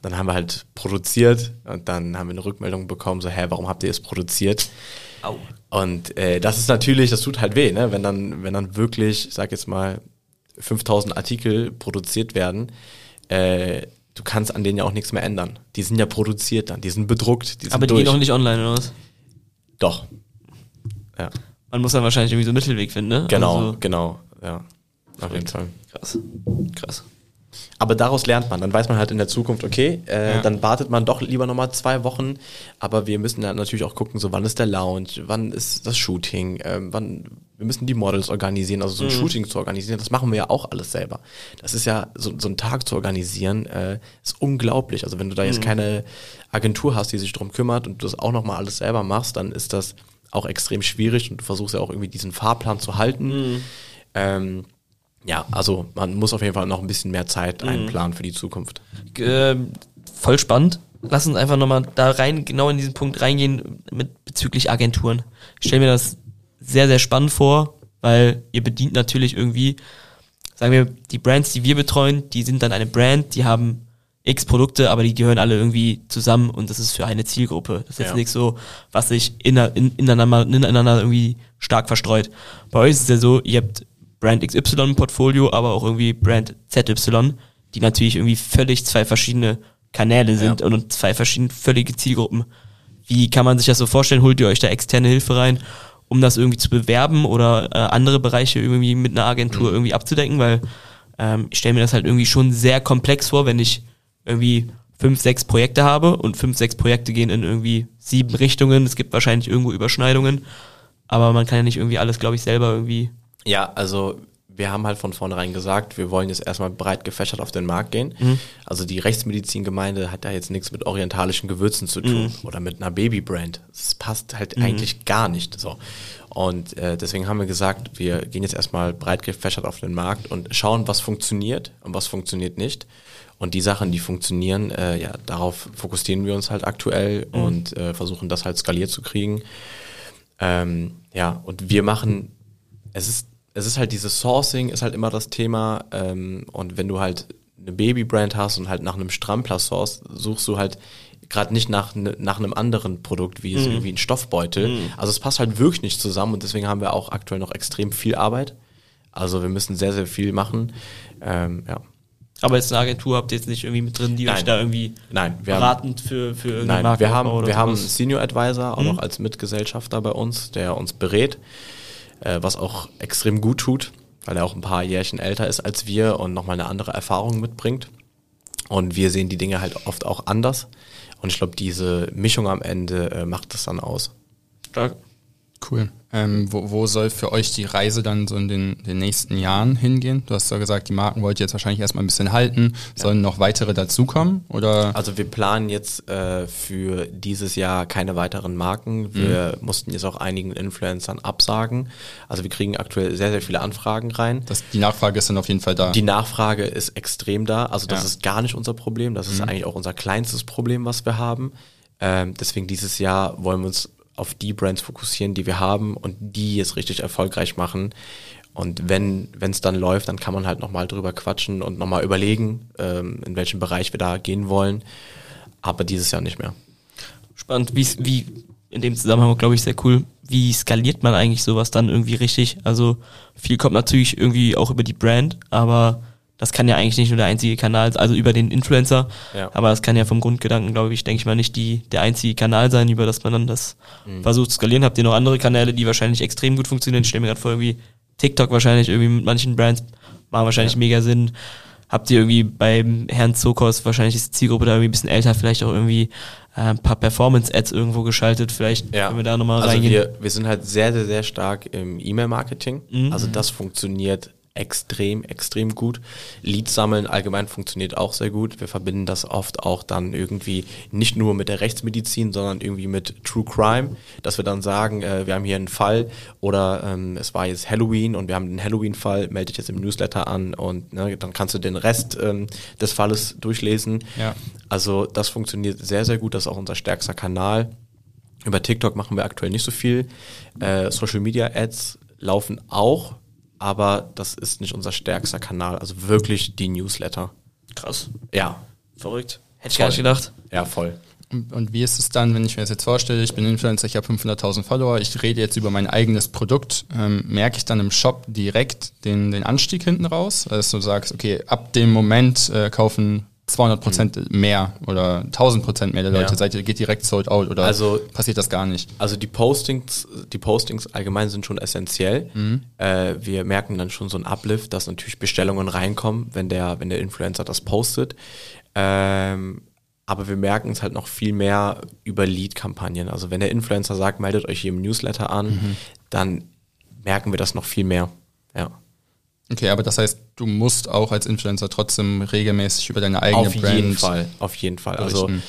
Dann haben wir halt produziert und dann haben wir eine Rückmeldung bekommen, so, hä, warum habt ihr es produziert? Au. Und äh, das ist natürlich, das tut halt weh, ne? wenn dann, wenn dann wirklich, ich sag jetzt mal, 5000 Artikel produziert werden, äh, du kannst an denen ja auch nichts mehr ändern. Die sind ja produziert dann, die sind bedruckt, die sind Aber die durch. gehen auch nicht online, oder was? Doch. Ja, Man muss dann wahrscheinlich irgendwie so einen Mittelweg finden, ne? genau, Also, genau, ja. Auf jeden Fall. krass. Krass. Aber daraus lernt man. Dann weiß man halt in der Zukunft, okay, äh, Ja. dann wartet man doch lieber nochmal zwei Wochen. Aber wir müssen dann natürlich auch gucken, so wann ist der Lounge, wann ist das Shooting, ähm, wann, wir müssen die Models organisieren, also so ein Shooting zu organisieren, das machen wir ja auch alles selber. Das ist ja, so, so einen Tag zu organisieren, äh, ist unglaublich. Also wenn du da jetzt keine Agentur hast, die sich drum kümmert und du das auch nochmal alles selber machst, dann ist das auch extrem schwierig und du versuchst ja auch irgendwie diesen Fahrplan zu halten. Ähm, ja, also man muss auf jeden Fall noch ein bisschen mehr Zeit einplanen für die Zukunft. Ähm, voll spannend. Lass uns einfach nochmal da rein, genau in diesen Punkt reingehen mit bezüglich Agenturen. Ich stelle mir das sehr, sehr spannend vor, weil ihr bedient natürlich irgendwie, sagen wir, die Brands, die wir betreuen, die sind dann eine Brand, die haben x Produkte, aber die gehören alle irgendwie zusammen und das ist für eine Zielgruppe. Das ist jetzt Ja. nicht so, was sich in, ineinander, ineinander irgendwie stark verstreut. Bei euch ist es ja so, ihr habt Brand XY im Portfolio, aber auch irgendwie Brand ZY, die natürlich irgendwie völlig zwei verschiedene Kanäle sind Ja. und zwei verschiedene völlige Zielgruppen. Wie kann man sich das so vorstellen? Holt ihr euch da externe Hilfe rein, um das irgendwie zu bewerben oder äh, andere Bereiche irgendwie mit einer Agentur Mhm. irgendwie abzudecken? Weil ähm, ich stelle mir das halt irgendwie schon sehr komplex vor, wenn ich irgendwie fünf, sechs Projekte habe und fünf, sechs Projekte gehen in irgendwie sieben Richtungen. Es gibt wahrscheinlich irgendwo Überschneidungen, aber man kann ja nicht irgendwie alles, glaube ich, selber irgendwie. Ja, also wir haben halt von vornherein gesagt, wir wollen jetzt erstmal breit gefächert auf den Markt gehen. Also die Rechtsmedizingemeinde hat da jetzt nichts mit orientalischen Gewürzen zu tun oder mit einer Babybrand. Das passt halt eigentlich gar nicht so. Und äh, deswegen haben wir gesagt, wir gehen jetzt erstmal breit gefächert auf den Markt und schauen, was funktioniert und was funktioniert nicht. Und die Sachen, die funktionieren, äh, ja, darauf fokussieren wir uns halt aktuell und äh, versuchen das halt skaliert zu kriegen. Ähm, ja, und wir machen, es ist, es ist halt dieses Sourcing, ist halt immer das Thema. Ähm, und wenn du halt eine Babybrand hast und halt nach einem Strampler source, suchst du halt gerade nicht nach, ne, nach einem anderen Produkt wie, so wie ein Stoffbeutel. Also es passt halt wirklich nicht zusammen und deswegen haben wir auch aktuell noch extrem viel Arbeit. Also wir müssen sehr, sehr viel machen. Ähm, ja. Aber jetzt eine Agentur habt ihr jetzt nicht irgendwie mit drin, die euch Nein. da irgendwie Nein, wir haben, beratend für, für irgendeinen Nein, wir Markenaufbau haben, wir haben einen sowas? Senior Advisor, auch noch als Mitgesellschafter bei uns, der uns berät, äh, was auch extrem gut tut, weil er auch ein paar Jährchen älter ist als wir und nochmal eine andere Erfahrung mitbringt. Und wir sehen die Dinge halt oft auch anders. Und ich glaube, diese Mischung am Ende äh, macht das dann aus. Stark. Cool. Ähm, wo, wo soll für euch die Reise dann so in den, den nächsten Jahren hingehen? Du hast ja gesagt, die Marken wollt ihr jetzt wahrscheinlich erstmal ein bisschen halten. Sollen noch weitere dazukommen? Oder? Also wir planen jetzt äh, für dieses Jahr keine weiteren Marken. Wir mussten jetzt auch einigen Influencern absagen. Also wir kriegen aktuell sehr, sehr viele Anfragen rein. Das, die Nachfrage ist dann auf jeden Fall da. Die Nachfrage ist extrem da. Also das Ja. ist gar nicht unser Problem. Das ist eigentlich auch unser kleinstes Problem, was wir haben. Ähm, deswegen dieses Jahr wollen wir uns auf die Brands fokussieren, die wir haben und die jetzt richtig erfolgreich machen. Und wenn es dann läuft, dann kann man halt nochmal drüber quatschen und nochmal überlegen, ähm, in welchem Bereich wir da gehen wollen. Aber dieses Jahr nicht mehr. Spannend, wie, wie in dem Zusammenhang, glaube ich, sehr cool. Wie skaliert man eigentlich sowas dann irgendwie richtig? Also viel kommt natürlich irgendwie auch über die Brand, aber das kann ja eigentlich nicht nur der einzige Kanal, also über den Influencer, Ja. aber das kann ja vom Grundgedanken, glaube ich, denke ich mal, nicht die, der einzige Kanal sein, über das man dann das versucht zu skalieren. Habt ihr noch andere Kanäle, die wahrscheinlich extrem gut funktionieren? Ich stelle mir gerade vor, irgendwie TikTok wahrscheinlich irgendwie mit manchen Brands machen wahrscheinlich mega Sinn. habt ihr irgendwie beim Herrn Zokos, wahrscheinlich ist die Zielgruppe da irgendwie ein bisschen älter, vielleicht auch irgendwie äh, ein paar Performance-Ads irgendwo geschaltet. Vielleicht Ja. können wir da nochmal also reingehen. wir, wir sind halt sehr, sehr, sehr stark im E-Mail-Marketing. Mhm. Also das funktioniert extrem, extrem gut. Leads sammeln allgemein funktioniert auch sehr gut. Wir verbinden das oft auch dann irgendwie nicht nur mit der Rechtsmedizin, sondern irgendwie mit True Crime, dass wir dann sagen, äh, wir haben hier einen Fall oder ähm, es war jetzt Halloween und wir haben den Halloween-Fall, melde dich jetzt im Newsletter an und ne, dann kannst du den Rest ähm, des Falles durchlesen. Ja. Also das funktioniert sehr, sehr gut. Das ist auch unser stärkster Kanal. Über TikTok machen wir aktuell nicht so viel. Äh, Social Media Ads laufen auch, aber das ist nicht unser stärkster Kanal. Also wirklich die Newsletter. Krass. Ja, Verrückt. Hätte ich gar nicht gedacht. ja, voll. Und, und wie ist es dann, wenn ich mir das jetzt vorstelle, ich bin Influencer, ich habe 500.000 Follower, ich rede jetzt über mein eigenes Produkt, ähm, merke ich dann im Shop direkt den, den Anstieg hinten raus? Also du sagst, okay, ab dem Moment äh, kaufen 200 Prozent mehr oder 1000 Prozent mehr der Leute, Ja. seid ihr, geht direkt sold out oder Also- passiert das gar nicht? Also die Postings, die Postings allgemein sind schon essentiell. Äh, wir merken dann schon so einen Uplift, dass natürlich Bestellungen reinkommen, wenn der, wenn der Influencer das postet. Ähm, aber wir merken es halt noch viel mehr über Lead-Kampagnen. Also wenn der Influencer sagt, meldet euch hier im Newsletter an, dann merken wir das noch viel mehr. Ja. Okay, aber das heißt, du musst auch als Influencer trotzdem regelmäßig über deine eigene Auf Brand jeden Fall, auf jeden Fall. Also berichten.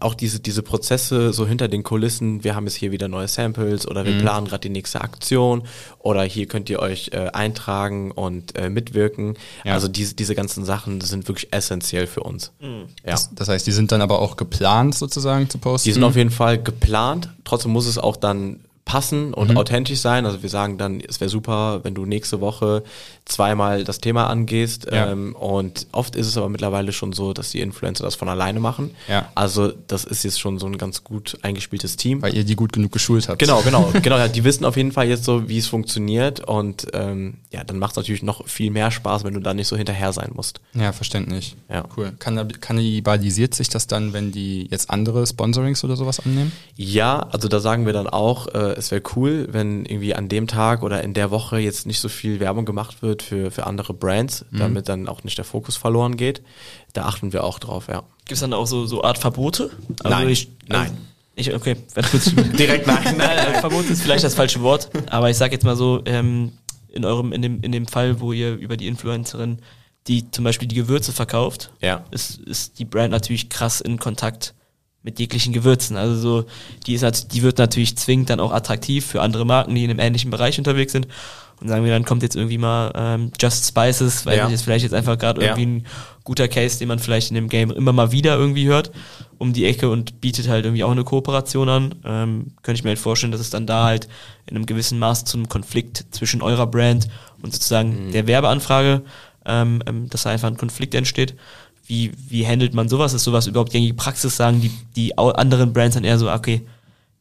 auch diese, diese Prozesse so hinter den Kulissen, wir haben jetzt hier wieder neue Samples oder wir Mhm. planen gerade die nächste Aktion oder hier könnt ihr euch äh, eintragen und äh, mitwirken. Ja. Also diese, diese ganzen Sachen sind wirklich essentiell für uns. Ja. Das, das heißt, die sind dann aber auch geplant sozusagen zu posten? Die sind auf jeden Fall geplant, trotzdem muss es auch dann passen und Mhm. authentisch sein. Also wir sagen dann, es wäre super, wenn du nächste Woche zweimal das Thema angehst. Ja. Ähm, und oft ist es aber mittlerweile schon so, dass die Influencer das von alleine machen. Ja. Also das ist jetzt schon so ein ganz gut eingespieltes Team. weil ihr die gut genug geschult habt. Genau, genau, genau. Ja, die wissen auf jeden Fall jetzt so, wie es funktioniert und ähm, ja, dann macht es natürlich noch viel mehr Spaß, wenn du da nicht so hinterher sein musst. Ja, verständlich. Ja. Cool. Kann, kannibalisiert sich das dann, wenn die jetzt andere Sponsorings oder sowas annehmen? Ja, also da sagen wir dann auch, äh, es wäre cool, wenn irgendwie an dem Tag oder in der Woche jetzt nicht so viel Werbung gemacht wird für, für andere Brands, damit dann auch nicht der Fokus verloren geht. Da achten wir auch drauf, ja. Gibt es dann auch so, so Art Verbote? Also Nein, ich, nein. Ich, okay. Direkt nein. Nein, Verbot ist vielleicht das falsche Wort, aber ich sag jetzt mal so, ähm, in eurem, in dem, in dem Fall, wo ihr über die Influencerin, die zum Beispiel die Gewürze verkauft, Ja. ist, ist die Brand natürlich krass in Kontakt mit jeglichen Gewürzen. Also so, die ist nat- die wird natürlich zwingend dann auch attraktiv für andere Marken, die in einem ähnlichen Bereich unterwegs sind. Und sagen wir, dann kommt jetzt irgendwie mal ähm, Just Spices, weil Ja. das ist vielleicht jetzt einfach gerade Ja. irgendwie ein guter Case, den man vielleicht in dem Game immer mal wieder irgendwie hört, um die Ecke und bietet halt irgendwie auch eine Kooperation an. Ähm, könnte ich mir halt vorstellen, dass es dann da halt in einem gewissen Maß zu einem Konflikt zwischen eurer Brand und sozusagen der Werbeanfrage, ähm, ähm, dass da einfach ein Konflikt entsteht. Wie, wie handelt man sowas? Ist sowas überhaupt gängige Praxis? Sagen die, die anderen Brands dann eher so, okay,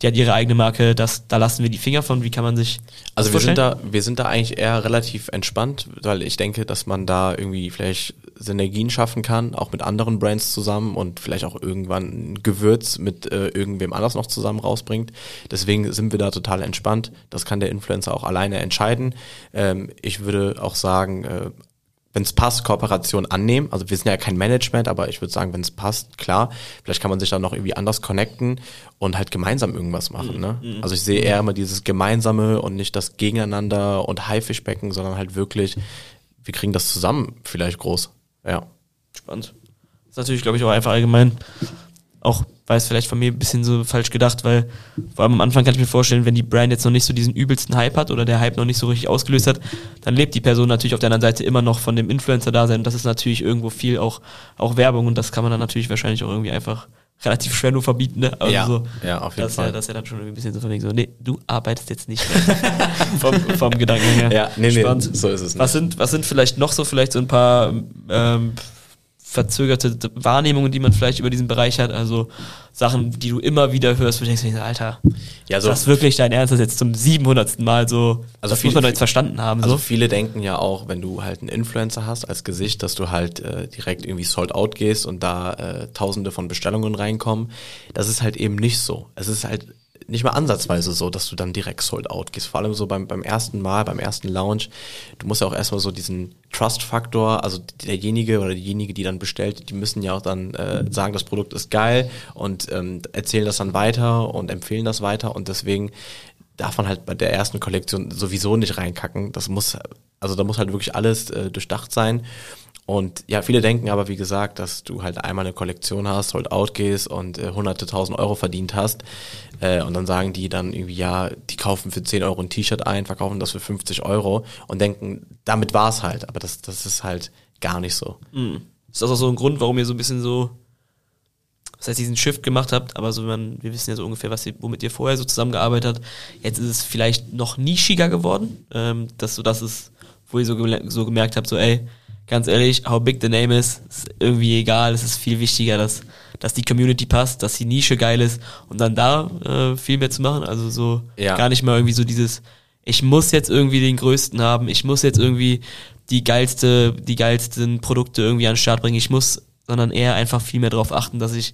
die hat ihre eigene Marke, das, da lassen wir die Finger von. Wie kann man sich Also wir sind da, wir sind da eigentlich eher relativ entspannt, weil ich denke, dass man da irgendwie vielleicht Synergien schaffen kann, auch mit anderen Brands zusammen und vielleicht auch irgendwann ein Gewürz mit äh, irgendwem anders noch zusammen rausbringt. Deswegen sind wir da total entspannt. Das kann der Influencer auch alleine entscheiden. Ähm, ich würde auch sagen, äh, wenn es passt, Kooperation annehmen. Also wir sind ja kein Management, aber ich würde sagen, wenn es passt, klar, vielleicht kann man sich dann noch irgendwie anders connecten und halt gemeinsam irgendwas machen. Ne? Also ich sehe eher immer dieses Gemeinsame und nicht das Gegeneinander und Haifischbecken, sondern halt wirklich, wir kriegen das zusammen vielleicht groß. Ja. Spannend. Das ist natürlich, glaube ich, auch einfach allgemein, auch weil es vielleicht von mir ein bisschen so falsch gedacht, weil vor allem am Anfang kann ich mir vorstellen, wenn die Brand jetzt noch nicht so diesen übelsten Hype hat oder der Hype noch nicht so richtig ausgelöst hat, dann lebt die Person natürlich auf der anderen Seite immer noch von dem Influencer-Dasein und das ist natürlich irgendwo viel auch, auch Werbung und das kann man dann natürlich wahrscheinlich auch irgendwie einfach relativ schwer nur verbieten. Ne? Also Ja, so, ja, auf jeden das Fall. Ja, das ist ja dann schon ein bisschen so von wegen so, nee, du arbeitest jetzt nicht vom, vom Gedanken her. Ja, nee, nee, Spannend. so ist es nicht. Was sind, was sind vielleicht noch so vielleicht so ein paar ähm, verzögerte Wahrnehmungen, die man vielleicht über diesen Bereich hat? Also Sachen, die du immer wieder hörst, wo du denkst, Alter, Ja, ist so- das wirklich dein Ernst, das jetzt zum 700. Mal so, Also das viele- muss man doch jetzt verstanden haben. Also so. viele denken ja auch, wenn du halt einen Influencer hast als Gesicht, dass du halt äh, direkt irgendwie sold out gehst und da äh, tausende von Bestellungen reinkommen. Das ist halt eben nicht so. Es ist halt nicht mal ansatzweise so, dass du dann direkt sold out gehst. Vor allem so beim, beim ersten Mal, beim ersten Launch. Du musst ja auch erstmal so diesen Trust-Faktor, also derjenige oder diejenige, die dann bestellt, die müssen ja auch dann äh, sagen, das Produkt ist geil und ähm, erzählen das dann weiter und empfehlen das weiter und deswegen darf man halt bei der ersten Kollektion sowieso nicht reinkacken. Das muss, also da muss halt wirklich alles äh, durchdacht sein. Und ja, viele denken aber, wie gesagt, dass du halt einmal eine Kollektion hast, sold out gehst und äh, hunderte tausend Euro verdient hast. Äh, und dann sagen die dann irgendwie, ja, die kaufen für 10 Euro ein T-Shirt ein, verkaufen das für 50 Euro und denken, damit war's halt. Aber das, das ist halt gar nicht so. Mhm. Ist das auch so ein Grund, warum ihr so ein bisschen so, das heißt, diesen Shift gemacht habt, aber so, man, wir wissen ja so ungefähr, was ihr, womit ihr vorher so zusammengearbeitet habt. Jetzt ist es vielleicht noch nischiger geworden, ähm, dass so das ist, wo ihr so, so gemerkt habt, so, ey, ganz ehrlich, how big the name is, ist irgendwie egal. Es ist viel wichtiger, dass, dass die Community passt, dass die Nische geil ist und dann da äh, viel mehr zu machen. Also so ja. gar nicht mal irgendwie so dieses, ich muss jetzt irgendwie den größten haben, ich muss jetzt irgendwie die geilste, die geilsten Produkte irgendwie an den Start bringen. Ich muss, sondern eher einfach viel mehr darauf achten, dass ich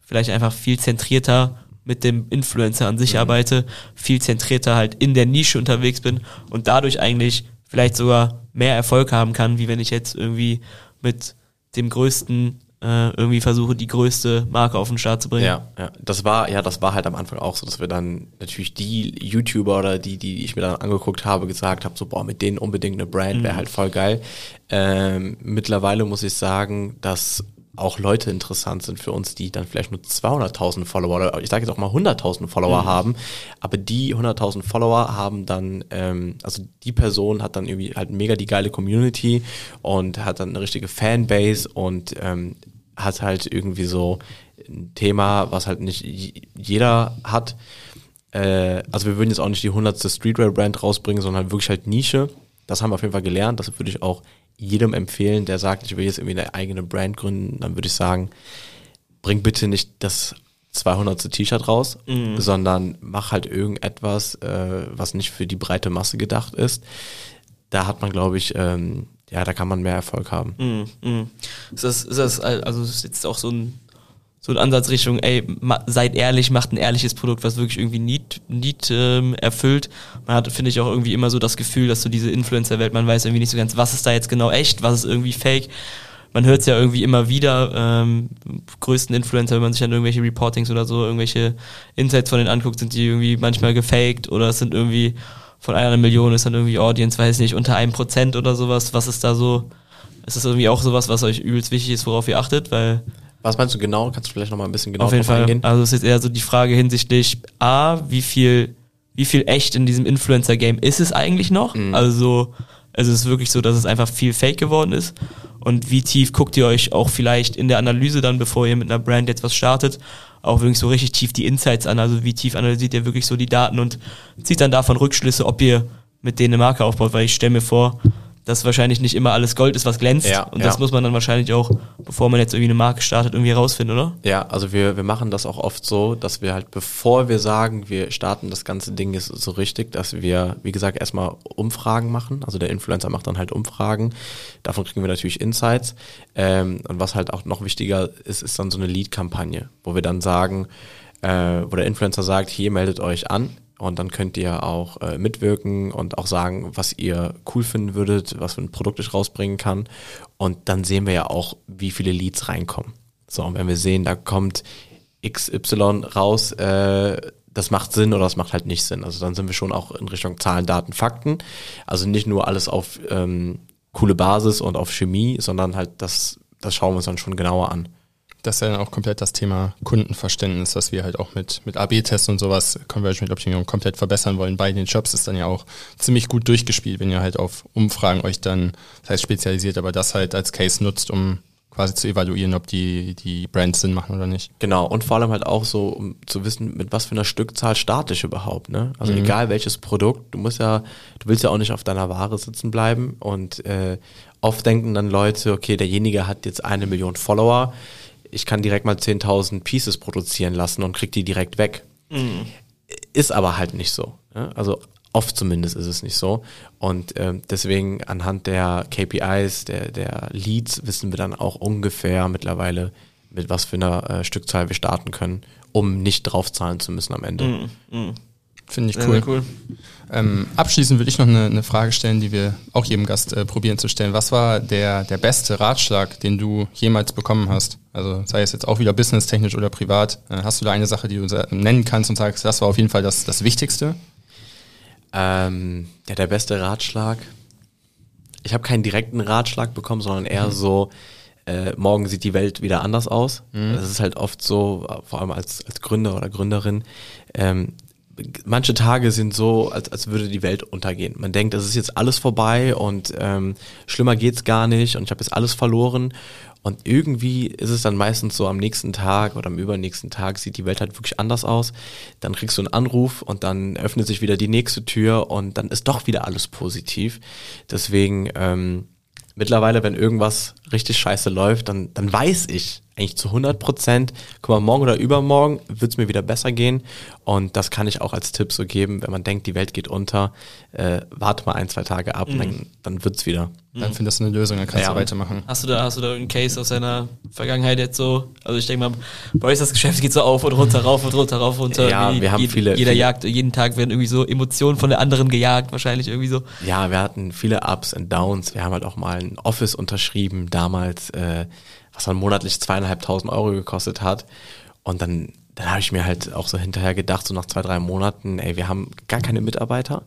vielleicht einfach viel zentrierter mit dem Influencer an sich mhm. arbeite, viel zentrierter halt in der Nische unterwegs bin und dadurch eigentlich vielleicht sogar mehr Erfolg haben kann, wie wenn ich jetzt irgendwie mit dem größten äh, irgendwie versuche, die größte Marke auf den Start zu bringen. Ja, ja, das war, ja, das war halt am Anfang auch so, dass wir dann natürlich die YouTuber oder die, die ich mir dann angeguckt habe, gesagt habe, so, boah, mit denen unbedingt eine Brand wäre mhm. halt voll geil. Ähm, mittlerweile muss ich sagen, dass auch Leute interessant sind für uns, die dann vielleicht nur 200.000 Follower oder ich sage jetzt auch mal 100.000 Follower mhm. haben, aber die 100.000 Follower haben dann, ähm, also die Person hat dann irgendwie halt mega die geile Community und hat dann eine richtige Fanbase und ähm, hat halt irgendwie so ein Thema, was halt nicht jeder hat. Äh, also wir würden jetzt auch nicht die 100. Streetwear-Brand rausbringen, sondern halt wirklich halt Nische. Das haben wir auf jeden Fall gelernt. Das würde ich auch jedem empfehlen, der sagt, ich will jetzt irgendwie eine eigene Brand gründen, dann würde ich sagen, bring bitte nicht das 200. T-Shirt raus, mhm. sondern mach halt irgendetwas, äh, was nicht für die breite Masse gedacht ist. Da hat man, glaube ich, ähm, ja, da kann man mehr Erfolg haben. Mhm. Mhm. Ist das, ist das, also ist jetzt auch so ein so ein Ansatzrichtung, ey, seid ehrlich, macht ein ehrliches Produkt, was wirklich irgendwie Need, Need ähm, erfüllt. Man hat, finde ich, auch irgendwie immer so das Gefühl, dass so diese Influencer-Welt, man weiß irgendwie nicht so ganz, was ist da jetzt genau echt, was ist irgendwie fake. Man hört es ja irgendwie immer wieder, ähm, größten Influencer, wenn man sich dann irgendwelche Reportings oder so, irgendwelche Insights von denen anguckt, sind die irgendwie manchmal gefaked oder es sind irgendwie von einer Million ist dann irgendwie Audience, weiß nicht, unter einem Prozent oder sowas. Was ist da so? Ist das irgendwie auch sowas, was euch übelst wichtig ist, worauf ihr achtet? Weil was meinst du genau? Kannst du vielleicht noch mal ein bisschen genauer Auf jeden Fall. Eingehen? Also es ist eher so die Frage hinsichtlich A, wie viel, wie viel echt in diesem Influencer-Game ist es eigentlich noch? Mhm. Also, also es ist wirklich so, dass es einfach viel Fake geworden ist. Und wie tief guckt ihr euch auch vielleicht in der Analyse dann, bevor ihr mit einer Brand jetzt was startet, auch wirklich so richtig tief die Insights an? Also wie tief analysiert ihr wirklich so die Daten und zieht dann davon Rückschlüsse, ob ihr mit denen eine Marke aufbaut? Weil ich stelle mir vor, dass wahrscheinlich nicht immer alles Gold ist, was glänzt. Ja, und das ja. muss man dann wahrscheinlich auch, bevor man jetzt irgendwie eine Marke startet, irgendwie rausfinden, oder? Ja, also wir, wir machen das auch oft so, dass wir halt, bevor wir sagen, wir starten das ganze Ding ist so richtig, dass wir, wie gesagt, erstmal Umfragen machen. Also der Influencer macht dann halt Umfragen. Davon kriegen wir natürlich Insights. Ähm, und was halt auch noch wichtiger ist, ist dann so eine Lead-Kampagne, wo wir dann sagen, äh, wo der Influencer sagt, hier meldet euch an, und dann könnt ihr auch äh, mitwirken und auch sagen, was ihr cool finden würdet, was für ein Produkt ich rausbringen kann. Und dann sehen wir ja auch, wie viele Leads reinkommen. So, und wenn wir sehen, da kommt XY raus, äh, das macht Sinn oder das macht halt nicht Sinn. Also dann sind wir schon auch in Richtung Zahlen, Daten, Fakten. Also nicht nur alles auf ähm, coole Basis und auf Chemie, sondern halt das, das schauen wir uns dann schon genauer an das ist ja dann auch komplett das Thema Kundenverständnis, was wir halt auch mit, mit AB-Tests und sowas, Conversion Optimierung komplett verbessern wollen bei den Jobs, ist dann ja auch ziemlich gut durchgespielt, wenn ihr halt auf Umfragen euch dann, das heißt spezialisiert, aber das halt als Case nutzt, um quasi zu evaluieren, ob die, die Brands Sinn machen oder nicht. Genau, und vor allem halt auch so, um zu wissen, mit was für einer Stückzahl starte ich überhaupt, ne? Also mhm. egal welches Produkt, du musst ja, du willst ja auch nicht auf deiner Ware sitzen bleiben und äh, oft denken dann Leute, okay, derjenige hat jetzt eine Million Follower, ich kann direkt mal 10.000 Pieces produzieren lassen und krieg die direkt weg. Mhm. Ist aber halt nicht so. Ne? Also oft zumindest ist es nicht so. Und ähm, deswegen anhand der KPIs, der, der Leads, wissen wir dann auch ungefähr mittlerweile, mit was für einer äh, Stückzahl wir starten können, um nicht draufzahlen zu müssen am Ende. Mhm. Mhm. Finde ich cool. cool. Ähm, abschließend würde ich noch eine, eine Frage stellen, die wir auch jedem Gast äh, probieren zu stellen. Was war der, der beste Ratschlag, den du jemals bekommen hast? Also sei es jetzt auch wieder businesstechnisch oder privat. Äh, hast du da eine Sache, die du nennen kannst und sagst, das war auf jeden Fall das, das Wichtigste? Ähm, ja, der beste Ratschlag. Ich habe keinen direkten Ratschlag bekommen, sondern eher so, äh, morgen sieht die Welt wieder anders aus. Das ist halt oft so, vor allem als, als Gründer oder Gründerin, ähm, manche Tage sind so, als, als würde die Welt untergehen. Man denkt, es ist jetzt alles vorbei und ähm, schlimmer geht's gar nicht und ich habe jetzt alles verloren. Und irgendwie ist es dann meistens so am nächsten Tag oder am übernächsten Tag sieht die Welt halt wirklich anders aus. Dann kriegst du einen Anruf und dann öffnet sich wieder die nächste Tür und dann ist doch wieder alles positiv. Deswegen ähm, mittlerweile, wenn irgendwas richtig scheiße läuft, dann, dann weiß ich eigentlich zu 100 Prozent, guck mal, morgen oder übermorgen wird es mir wieder besser gehen. Und das kann ich auch als Tipp so geben, wenn man denkt, die Welt geht unter, äh, warte mal ein, zwei Tage ab, dann, dann wird's wieder. Dann findest du eine Lösung, dann kannst Ja. du weitermachen. Hast du da, hast du da einen Case aus deiner Vergangenheit jetzt so? Also ich denke mal, bei euch das Geschäft geht so auf und runter, rauf und runter, rauf und runter. Ja, Wie wir haben je- viele- Jeder viele- jagt, jeden Tag werden irgendwie so Emotionen von der anderen gejagt, wahrscheinlich irgendwie so. Ja, wir hatten viele Ups und Downs. Wir haben halt auch mal ein Office unterschrieben damals, äh, was dann monatlich zweieinhalbtausend Euro gekostet hat. Und dann, dann habe ich mir halt auch so hinterher gedacht, so nach zwei, drei Monaten, ey, wir haben gar keine Mitarbeiter.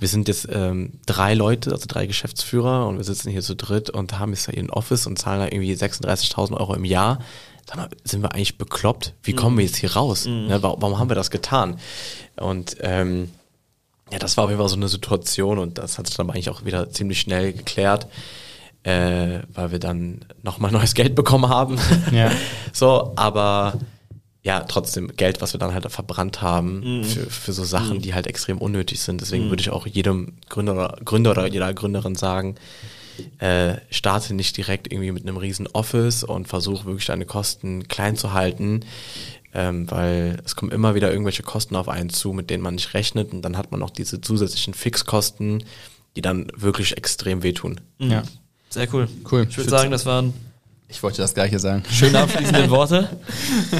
Wir sind jetzt ähm, drei Leute, also drei Geschäftsführer und wir sitzen hier zu dritt und haben jetzt hier ein Office und zahlen da irgendwie 36.000 Euro im Jahr. Dann sind wir eigentlich bekloppt. Wie kommen wir jetzt hier raus? Ne, warum, warum haben wir das getan? Und ähm, ja, das war auf jeden Fall so eine Situation und das hat sich dann eigentlich auch wieder ziemlich schnell geklärt, äh, weil wir dann nochmal neues Geld bekommen haben. Ja. so, aber ja, trotzdem Geld, was wir dann halt verbrannt haben für, für so Sachen, die halt extrem unnötig sind. Deswegen würde ich auch jedem Gründer oder, Gründer oder jeder Gründerin sagen, äh, starte nicht direkt irgendwie mit einem riesen Office und versuch wirklich deine Kosten klein zu halten, ähm, weil es kommen immer wieder irgendwelche Kosten auf einen zu, mit denen man nicht rechnet und dann hat man noch diese zusätzlichen Fixkosten, die dann wirklich extrem wehtun. ja. Sehr cool. Cool. Ich würde sagen, das waren Ich wollte das gleiche sagen. schöne abschließende Worte.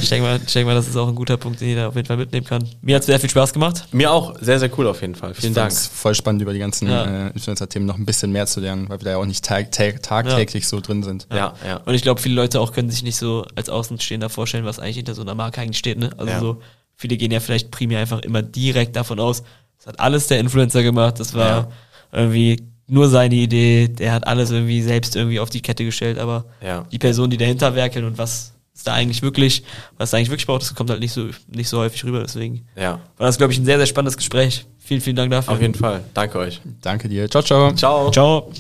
Ich denke mal, ich denke mal, das ist auch ein guter Punkt, den jeder auf jeden Fall mitnehmen kann. Mir hat sehr viel Spaß gemacht. Mir auch sehr, sehr cool auf jeden Fall. Vielen ich Dank. voll spannend, über die ganzen Ja. äh, Influencer-Themen noch ein bisschen mehr zu lernen, weil wir da ja auch nicht tag tag tagtäglich so drin sind. Ja, ja. Und ich glaube, viele Leute auch können sich nicht so als Außenstehender vorstellen, was eigentlich hinter so einer Marke eigentlich steht. Ne? Also Ja. so, viele gehen ja vielleicht primär einfach immer direkt davon aus, das hat alles der Influencer gemacht, das war Ja. irgendwie nur seine Idee, der hat alles irgendwie selbst irgendwie auf die Kette gestellt, aber Ja. die Personen, die dahinter werkeln und was ist da eigentlich wirklich, was da eigentlich wirklich braucht, das kommt halt nicht so, nicht so häufig rüber, deswegen Ja, war das, glaube ich, ein sehr, sehr spannendes Gespräch. Vielen, vielen Dank dafür. auf jeden Fall. Danke euch. Danke dir. Ciao, ciao. Ciao. Ciao.